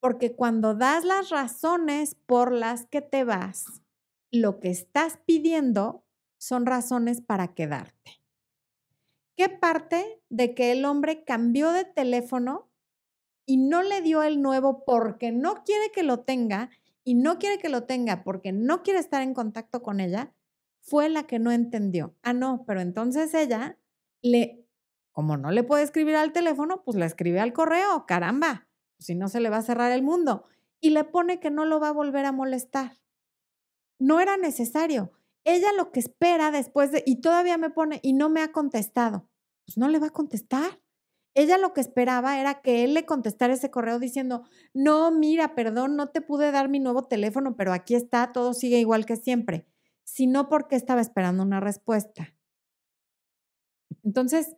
Porque cuando das las razones por las que te vas, lo que estás pidiendo son razones para quedarte. ¿Qué parte de que el hombre cambió de teléfono y no le dio el nuevo porque no quiere que lo tenga y no quiere que lo tenga porque no quiere estar en contacto con ella, fue la que no entendió. Ah, no, pero entonces ella le, como no le puede escribir al teléfono, pues le escribe al correo, caramba, si no se le va a cerrar el mundo. Y le pone que no lo va a volver a molestar no era necesario. Ella lo que espera después de, y todavía me pone, y no me ha contestado, pues no le va a contestar. Ella lo que esperaba era que él le contestara ese correo diciendo, no, mira, perdón, no te pude dar mi nuevo teléfono, pero aquí está, todo sigue igual que siempre, sino porque estaba esperando una respuesta. Entonces,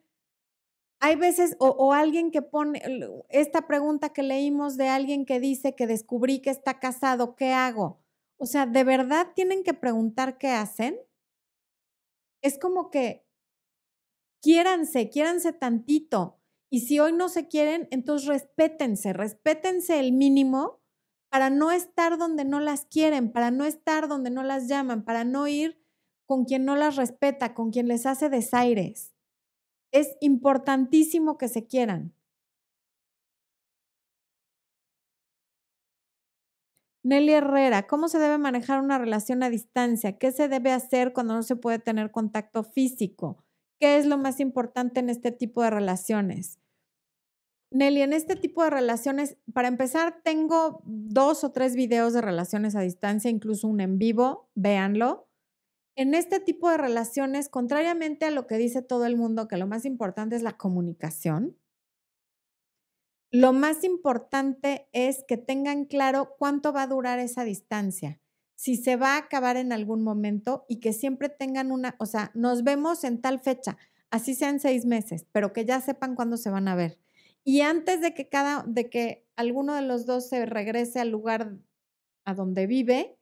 hay veces, o, alguien que pone esta pregunta que leímos de alguien que dice que descubrí que está casado, ¿qué hago? O sea, ¿de verdad tienen que preguntar qué hacen? Es como que quiéranse, quiéranse tantito. Y si hoy no se quieren, entonces respétense, respétense el mínimo para no estar donde no las quieren, para no estar donde no las llaman, para no ir con quien no las respeta, con quien les hace desaires. Es importantísimo que se quieran. Nelly Herrera, ¿cómo se debe manejar una relación a distancia? ¿Qué se debe hacer cuando no se puede tener contacto físico? ¿Qué es lo más importante en este tipo de relaciones? Nelly, en este tipo de relaciones, para empezar, tengo dos o tres videos de relaciones a distancia, incluso un en vivo, véanlo. En este tipo de relaciones, contrariamente a lo que dice todo el mundo, que lo más importante es la comunicación, lo más importante es que tengan claro cuánto va a durar esa distancia, si se va a acabar en algún momento y que siempre tengan una, o sea, nos vemos en tal fecha, así sean seis meses, pero que ya sepan cuándo se van a ver y antes de que cada, de que alguno de los dos se regrese al lugar a donde vive,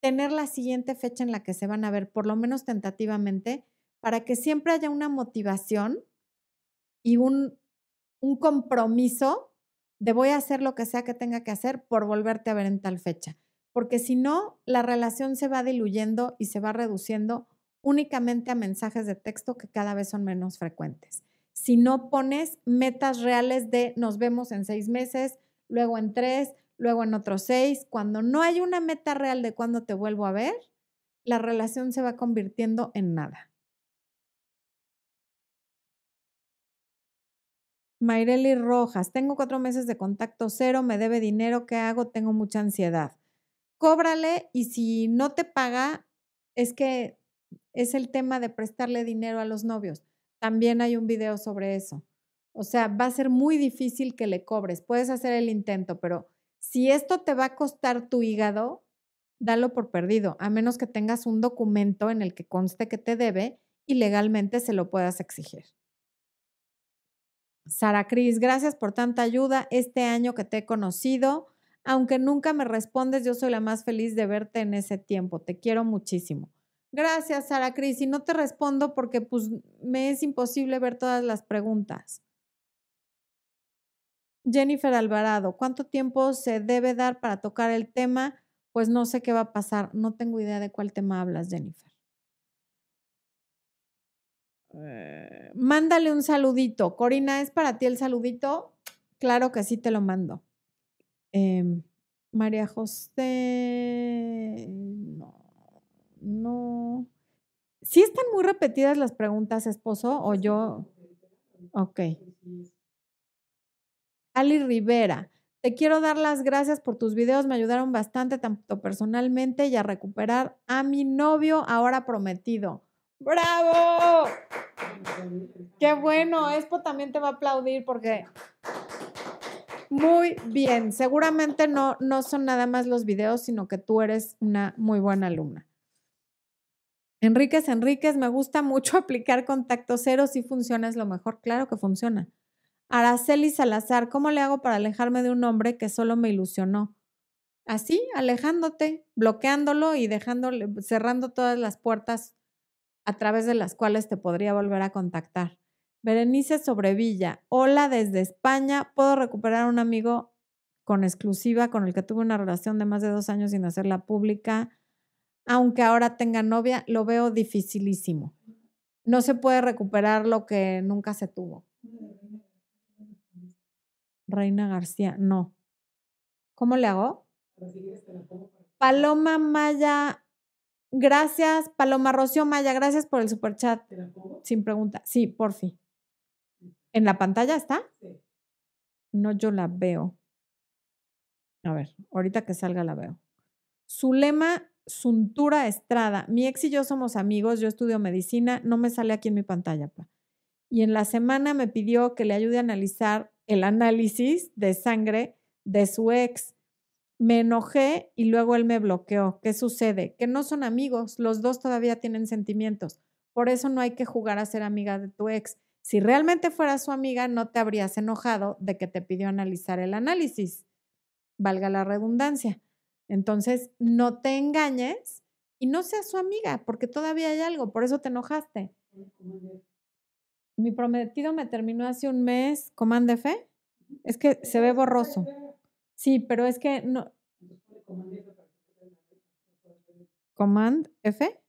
tener la siguiente fecha en la que se van a ver, por lo menos tentativamente, para que siempre haya una motivación y un, un compromiso de voy a hacer lo que sea que tenga que hacer por volverte a ver en tal fecha. Porque si no, la relación se va diluyendo y se va reduciendo únicamente a mensajes de texto que cada vez son menos frecuentes si no pones metas reales de nos vemos en seis meses, luego en tres, luego en otros seis. Cuando no hay una meta real de cuándo te vuelvo a ver, la relación se va convirtiendo en nada. Mayreli Rojas, tengo cuatro meses de contacto cero, me debe dinero, ¿qué hago? Tengo mucha ansiedad. Cóbrale y si no te paga, es que es el tema de prestarle dinero a los novios. También hay un video sobre eso. O sea, va a ser muy difícil que le cobres. Puedes hacer el intento, pero si esto te va a costar tu hígado, dalo por perdido, a menos que tengas un documento en el que conste que te debe y legalmente se lo puedas exigir. Sara Cris, gracias por tanta ayuda este año que te he conocido. Aunque nunca me respondes, yo soy la más feliz de verte en ese tiempo. Te quiero muchísimo. Gracias, Sara Cris. Y no te respondo porque pues me es imposible ver todas las preguntas. Jennifer Alvarado, ¿cuánto tiempo se debe dar para tocar el tema? Pues no sé qué va a pasar. No tengo idea de cuál tema hablas, Jennifer. Eh, mándale un saludito. Corina, ¿es para ti el saludito? Claro que sí, te lo mando. Em, María José, no. No. ¿Sí están muy repetidas las preguntas, esposo? ¿O yo? Ok. Ali Rivera, te quiero dar las gracias por tus videos, me ayudaron bastante, tanto personalmente y a recuperar a mi novio ahora prometido. ¡Bravo! Qué bueno, Expo también te va a aplaudir porque muy bien. Seguramente no, no son nada más los videos, sino que tú eres una muy buena alumna. Enríquez, Enríquez, me gusta mucho <laughs> aplicar contacto cero, si funciona es lo mejor, claro que funciona. Araceli Salazar, ¿cómo le hago para alejarme de un hombre que solo me ilusionó? Así, alejándote, bloqueándolo y dejándole, cerrando todas las puertas a través de las cuales te podría volver a contactar. Berenice Sobrevilla, hola desde España, ¿puedo recuperar a un amigo con exclusiva con el que tuve una relación de más de dos años sin hacerla pública? aunque ahora tenga novia, lo veo dificilísimo. No se puede recuperar lo que nunca se tuvo. Reina García, no. ¿Cómo le hago? Paloma Maya, gracias. Paloma Rocío Maya, gracias por el superchat. Sin pregunta. Sí, por fin. ¿En la pantalla está? No, yo la veo. A ver, ahorita que salga la veo. Zulema Suntura Estrada. Mi ex y yo somos amigos, yo estudio medicina, no me sale aquí en mi pantalla. Pa. Y en la semana me pidió que le ayude a analizar el análisis de sangre de su ex. Me enojé y luego él me bloqueó. ¿Qué sucede? Que no son amigos, los dos todavía tienen sentimientos. Por eso no hay que jugar a ser amiga de tu ex. Si realmente fuera su amiga, no te habrías enojado de que te pidió analizar el análisis, valga la redundancia. Entonces, no te engañes y no seas su amiga, porque todavía hay algo, por eso te enojaste. Mi prometido me terminó hace un mes, ¿comande fe? Es que se ve borroso. Sí, pero es que no. ¿Command F?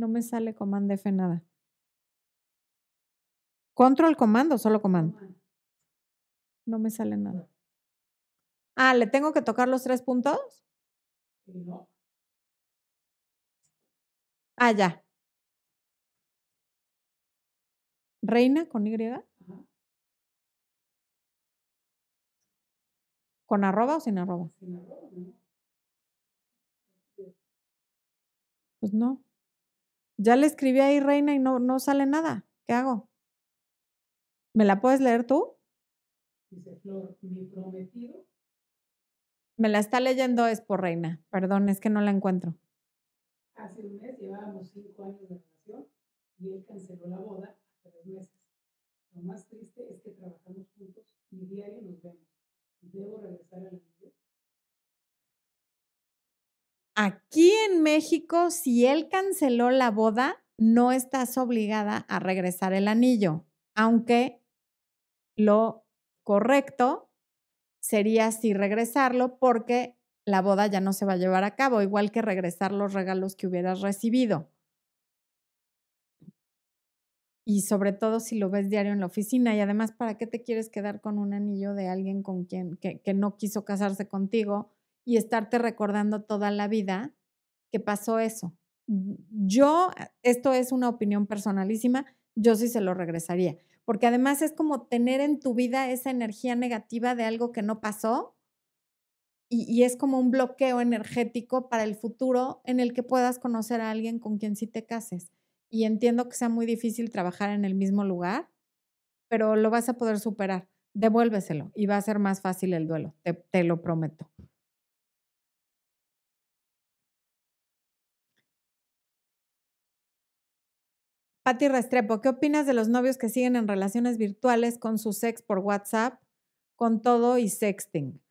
No me sale Command F nada. ¿Control comando o solo comando? No me sale nada. Ah, ¿le tengo que tocar los tres puntos? Ah, ya. ¿Reina con Y? ¿Con arroba o sin arroba? Pues no. Ya le escribí ahí reina y no, no sale nada. ¿Qué hago? ¿Me la puedes leer tú? Dice Flor, mi prometido. Me la está leyendo es por reina. Perdón, es que no la encuentro. Hace un mes llevábamos cinco años de relación y él canceló la boda hace tres meses. Lo más triste es que trabajamos juntos y diario nos vemos. ¿Debo regresar al anillo? Aquí México, si él canceló la boda, no estás obligada a regresar el anillo, aunque lo correcto sería sí regresarlo porque la boda ya no se va a llevar a cabo, igual que regresar los regalos que hubieras recibido y sobre todo si lo ves diario en la oficina. Y además, ¿para qué te quieres quedar con un anillo de alguien con quien que no quiso casarse contigo y estarte recordando toda la vida que pasó eso? Yo, esto es una opinión personalísima, yo sí se lo regresaría, porque además es como tener en tu vida esa energía negativa de algo que no pasó y, y, es como un bloqueo energético para el futuro en el que puedas conocer a alguien con quien sí te cases y entiendo que sea muy difícil trabajar en el mismo lugar, pero lo vas a poder superar. Devuélveselo y va a ser más fácil el duelo, te, te lo prometo. Pati Restrepo, ¿qué opinas de los novios que siguen en relaciones virtuales con su sex por WhatsApp, con todo y sexting?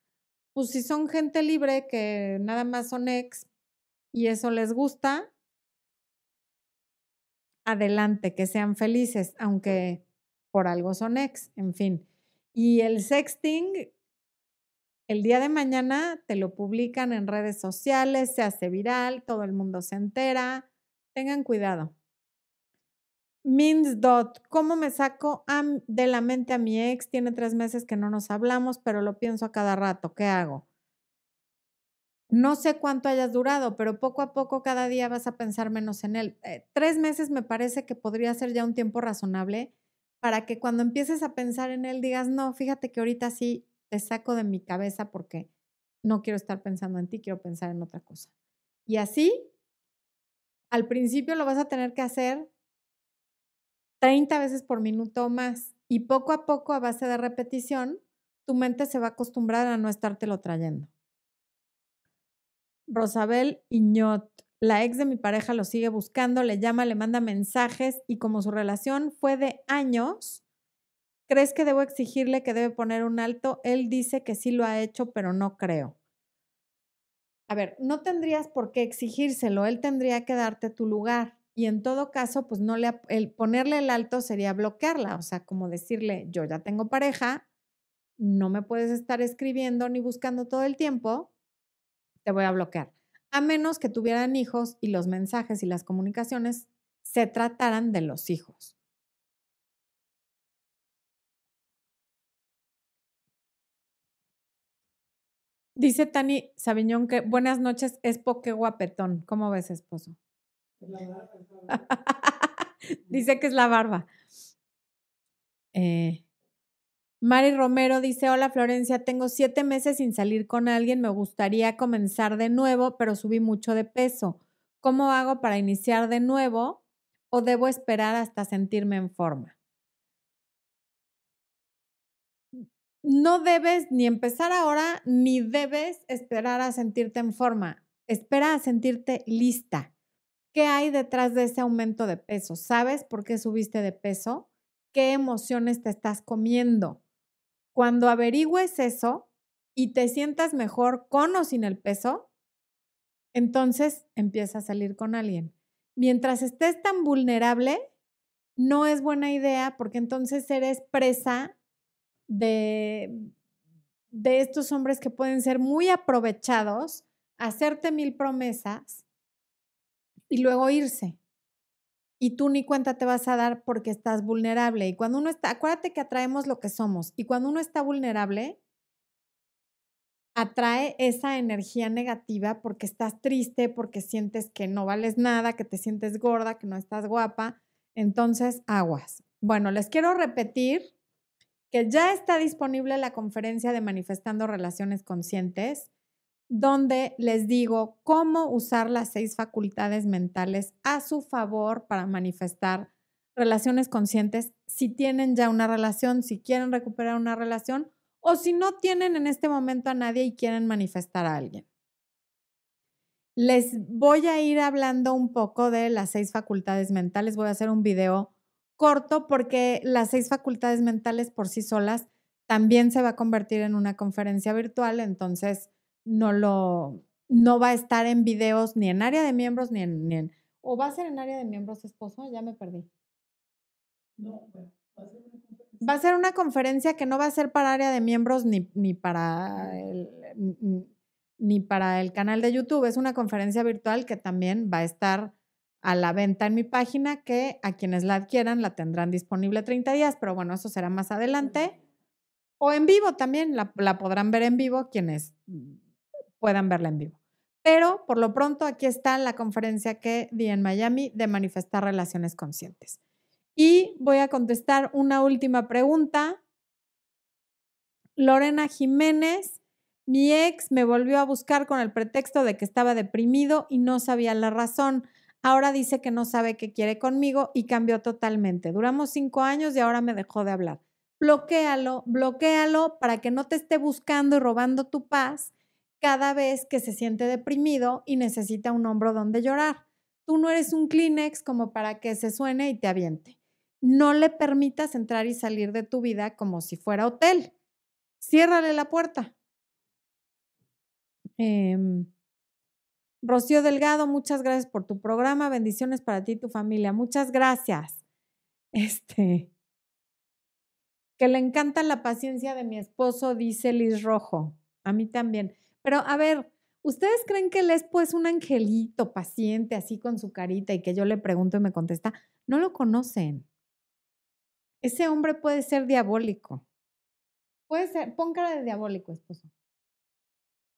Pues si son gente libre que nada más son ex y eso les gusta, adelante, que sean felices, aunque por algo son ex, en fin. Y el sexting, el día de mañana te lo publican en redes sociales, se hace viral, todo el mundo se entera. Tengan cuidado. Means Dot, ¿cómo me saco de la mente a mi ex? Tiene tres meses que no nos hablamos, pero lo pienso a cada rato. ¿Qué hago? No sé cuánto hayas durado, pero poco a poco cada día vas a pensar menos en él. Eh, tres meses me parece que podría ser ya un tiempo razonable para que cuando empieces a pensar en él digas, no, fíjate que ahorita sí te saco de mi cabeza porque no quiero estar pensando en ti, quiero pensar en otra cosa. Y así, al principio lo vas a tener que hacer 30 veces por minuto o más y poco a poco, a base de repetición, tu mente se va a acostumbrar a no estártelo trayendo. Rosabel Iñot. La ex de mi pareja lo sigue buscando, le llama, le manda mensajes y como su relación fue de años, ¿crees que debo exigirle que debe poner un alto? Él dice que sí lo ha hecho, pero no creo. A ver, no tendrías por qué exigírselo, él tendría que darte tu lugar y en todo caso, pues no le el ponerle el alto sería bloquearla, o sea, como decirle, yo ya tengo pareja, no me puedes estar escribiendo ni buscando todo el tiempo, te voy a bloquear. A menos que tuvieran hijos y los mensajes y las comunicaciones se trataran de los hijos. Dice Tani Sabiñón que buenas noches, es guapetón. ¿Cómo ves, esposo? <laughs> Dice que es la barba. Eh, Mari Romero dice, hola Florencia, tengo siete meses sin salir con alguien, me gustaría comenzar de nuevo, pero subí mucho de peso. ¿Cómo hago para iniciar de nuevo o debo esperar hasta sentirme en forma? No debes ni empezar ahora, ni debes esperar a sentirte en forma. Espera a sentirte lista. ¿Qué hay detrás de ese aumento de peso? ¿Sabes por qué subiste de peso? ¿Qué emociones te estás comiendo? Cuando averigües eso y te sientas mejor con o sin el peso, entonces empieza a salir con alguien. Mientras estés tan vulnerable, no es buena idea porque entonces eres presa de, de estos hombres que pueden ser muy aprovechados, hacerte mil promesas y luego irse. Y tú ni cuenta te vas a dar porque estás vulnerable. Y cuando uno está, acuérdate que atraemos lo que somos. Y cuando uno está vulnerable, atrae esa energía negativa porque estás triste, porque sientes que no vales nada, que te sientes gorda, que no estás guapa. Entonces, aguas. Bueno, les quiero repetir que ya está disponible la conferencia de Manifestando Relaciones Conscientes donde les digo cómo usar las seis facultades mentales a su favor para manifestar relaciones conscientes si tienen ya una relación, si quieren recuperar una relación o si no tienen en este momento a nadie y quieren manifestar a alguien. Les voy a ir hablando un poco de las seis facultades mentales. Voy a hacer un video corto porque las seis facultades mentales por sí solas también se va a convertir en una conferencia virtual. Entonces, no lo, no va a estar en videos ni en área de miembros ni en, ni o va a ser en área de miembros esposo, ya me perdí. No, va a ser una conferencia. Va a ser una conferencia que no va a ser para área de miembros ni, ni para el, ni para el canal de YouTube. Es una conferencia virtual que también va a estar a la venta en mi página, que a quienes la adquieran la tendrán disponible 30 días, pero bueno, eso será más adelante. O en vivo también, la, la podrán ver en vivo quienes puedan verla en vivo. Pero por lo pronto aquí está la conferencia que di en Miami de manifestar relaciones conscientes. Y voy a contestar una última pregunta. Lorena Jiménez, mi ex me volvió a buscar con el pretexto de que estaba deprimido y no sabía la razón. Ahora dice que no sabe qué quiere conmigo y cambió totalmente. Duramos cinco años y ahora me dejó de hablar. Bloquéalo, bloquéalo para que no te esté buscando y robando tu paz cada vez que se siente deprimido y necesita un hombro donde llorar. Tú no eres un Kleenex como para que se suene y te aviente. No le permitas entrar y salir de tu vida como si fuera hotel. Ciérrale la puerta. Em, Rocío Delgado, muchas gracias por tu programa. Bendiciones para ti y tu familia. Muchas gracias. <laughs> Este, que le encanta la paciencia de mi esposo, dice Liz Rojo. A mí también. Pero a ver, ¿ustedes creen que Espo es un angelito paciente, así con su carita, y que yo le pregunto y me contesta? No lo conocen. Ese hombre puede ser diabólico. Puede ser, pon cara de diabólico, esposo.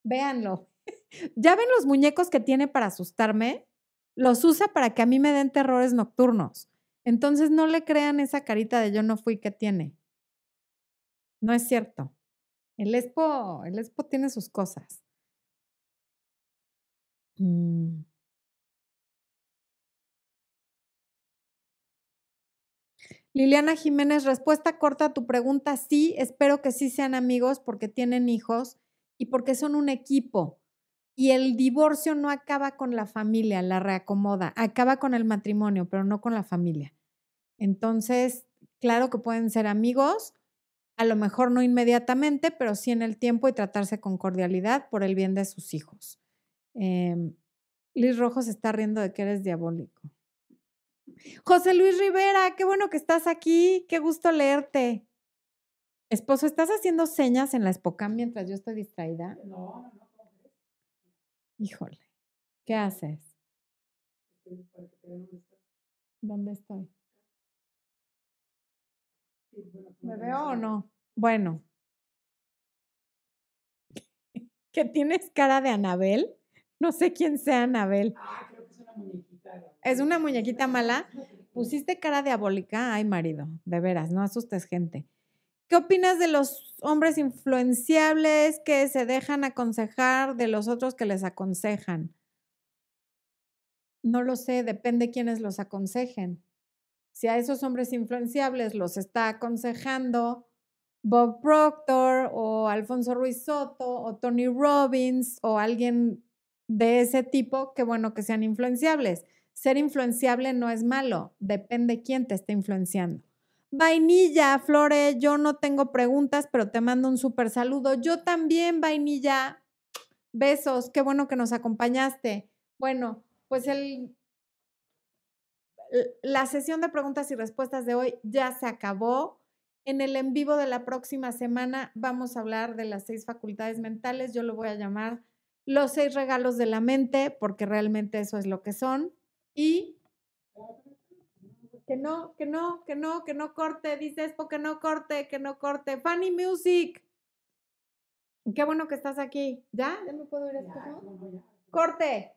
Véanlo. <laughs> ¿Ya ven los muñecos que tiene para asustarme? Los usa para que a mí me den terrores nocturnos. Entonces no le crean esa carita de yo no fui que tiene. No es cierto. El Expo, el Expo tiene sus cosas. Mm. Liliana Jiménez, respuesta corta a tu pregunta, sí, espero que sí sean amigos porque tienen hijos y porque son un equipo. Y el divorcio no acaba con la familia, la reacomoda, acaba con el matrimonio, pero no con la familia. Entonces, claro que pueden ser amigos, a lo mejor no inmediatamente, pero sí en el tiempo y tratarse con cordialidad por el bien de sus hijos. Eh, Liz Rojo se está riendo de que eres diabólico. José Luis Rivera, qué bueno que estás aquí, qué gusto leerte. Esposo, ¿estás haciendo señas en la Spocam mientras yo estoy distraída? No, no, no. Híjole, ¿qué haces? ¿Dónde estoy? ¿Me veo o no? Bueno. <laughs> ¿Que tienes cara de Anabel? No sé quién sea Anabel. Ah, creo que es una muñequita. ¿Es una muñequita mala? ¿Pusiste cara diabólica? Ay, marido, de veras, no asustes gente. ¿Qué opinas de los hombres influenciables que se dejan aconsejar de los otros que les aconsejan? No lo sé, depende quiénes los aconsejen. Si a esos hombres influenciables los está aconsejando Bob Proctor o Alfonso Ruiz Soto o Tony Robbins o alguien de ese tipo, qué bueno que sean influenciables. ser influenciable no es malo, depende quién te esté influenciando. Vainilla, Flore, yo no tengo preguntas, pero te mando un súper saludo. Yo también, Vainilla. Besos, qué bueno que nos acompañaste. Bueno, pues el, la sesión de preguntas y respuestas de hoy ya se acabó. En el en vivo de la próxima semana vamos a hablar de las seis facultades mentales. Yo lo voy a llamar los seis regalos de la mente, porque realmente eso es lo que son. Y que no, que no, que no, que no corte, dice Expo, que no corte, que no corte. Funny Music. Qué bueno que estás aquí. ¿Ya? ¿Ya me puedo ir a Corte.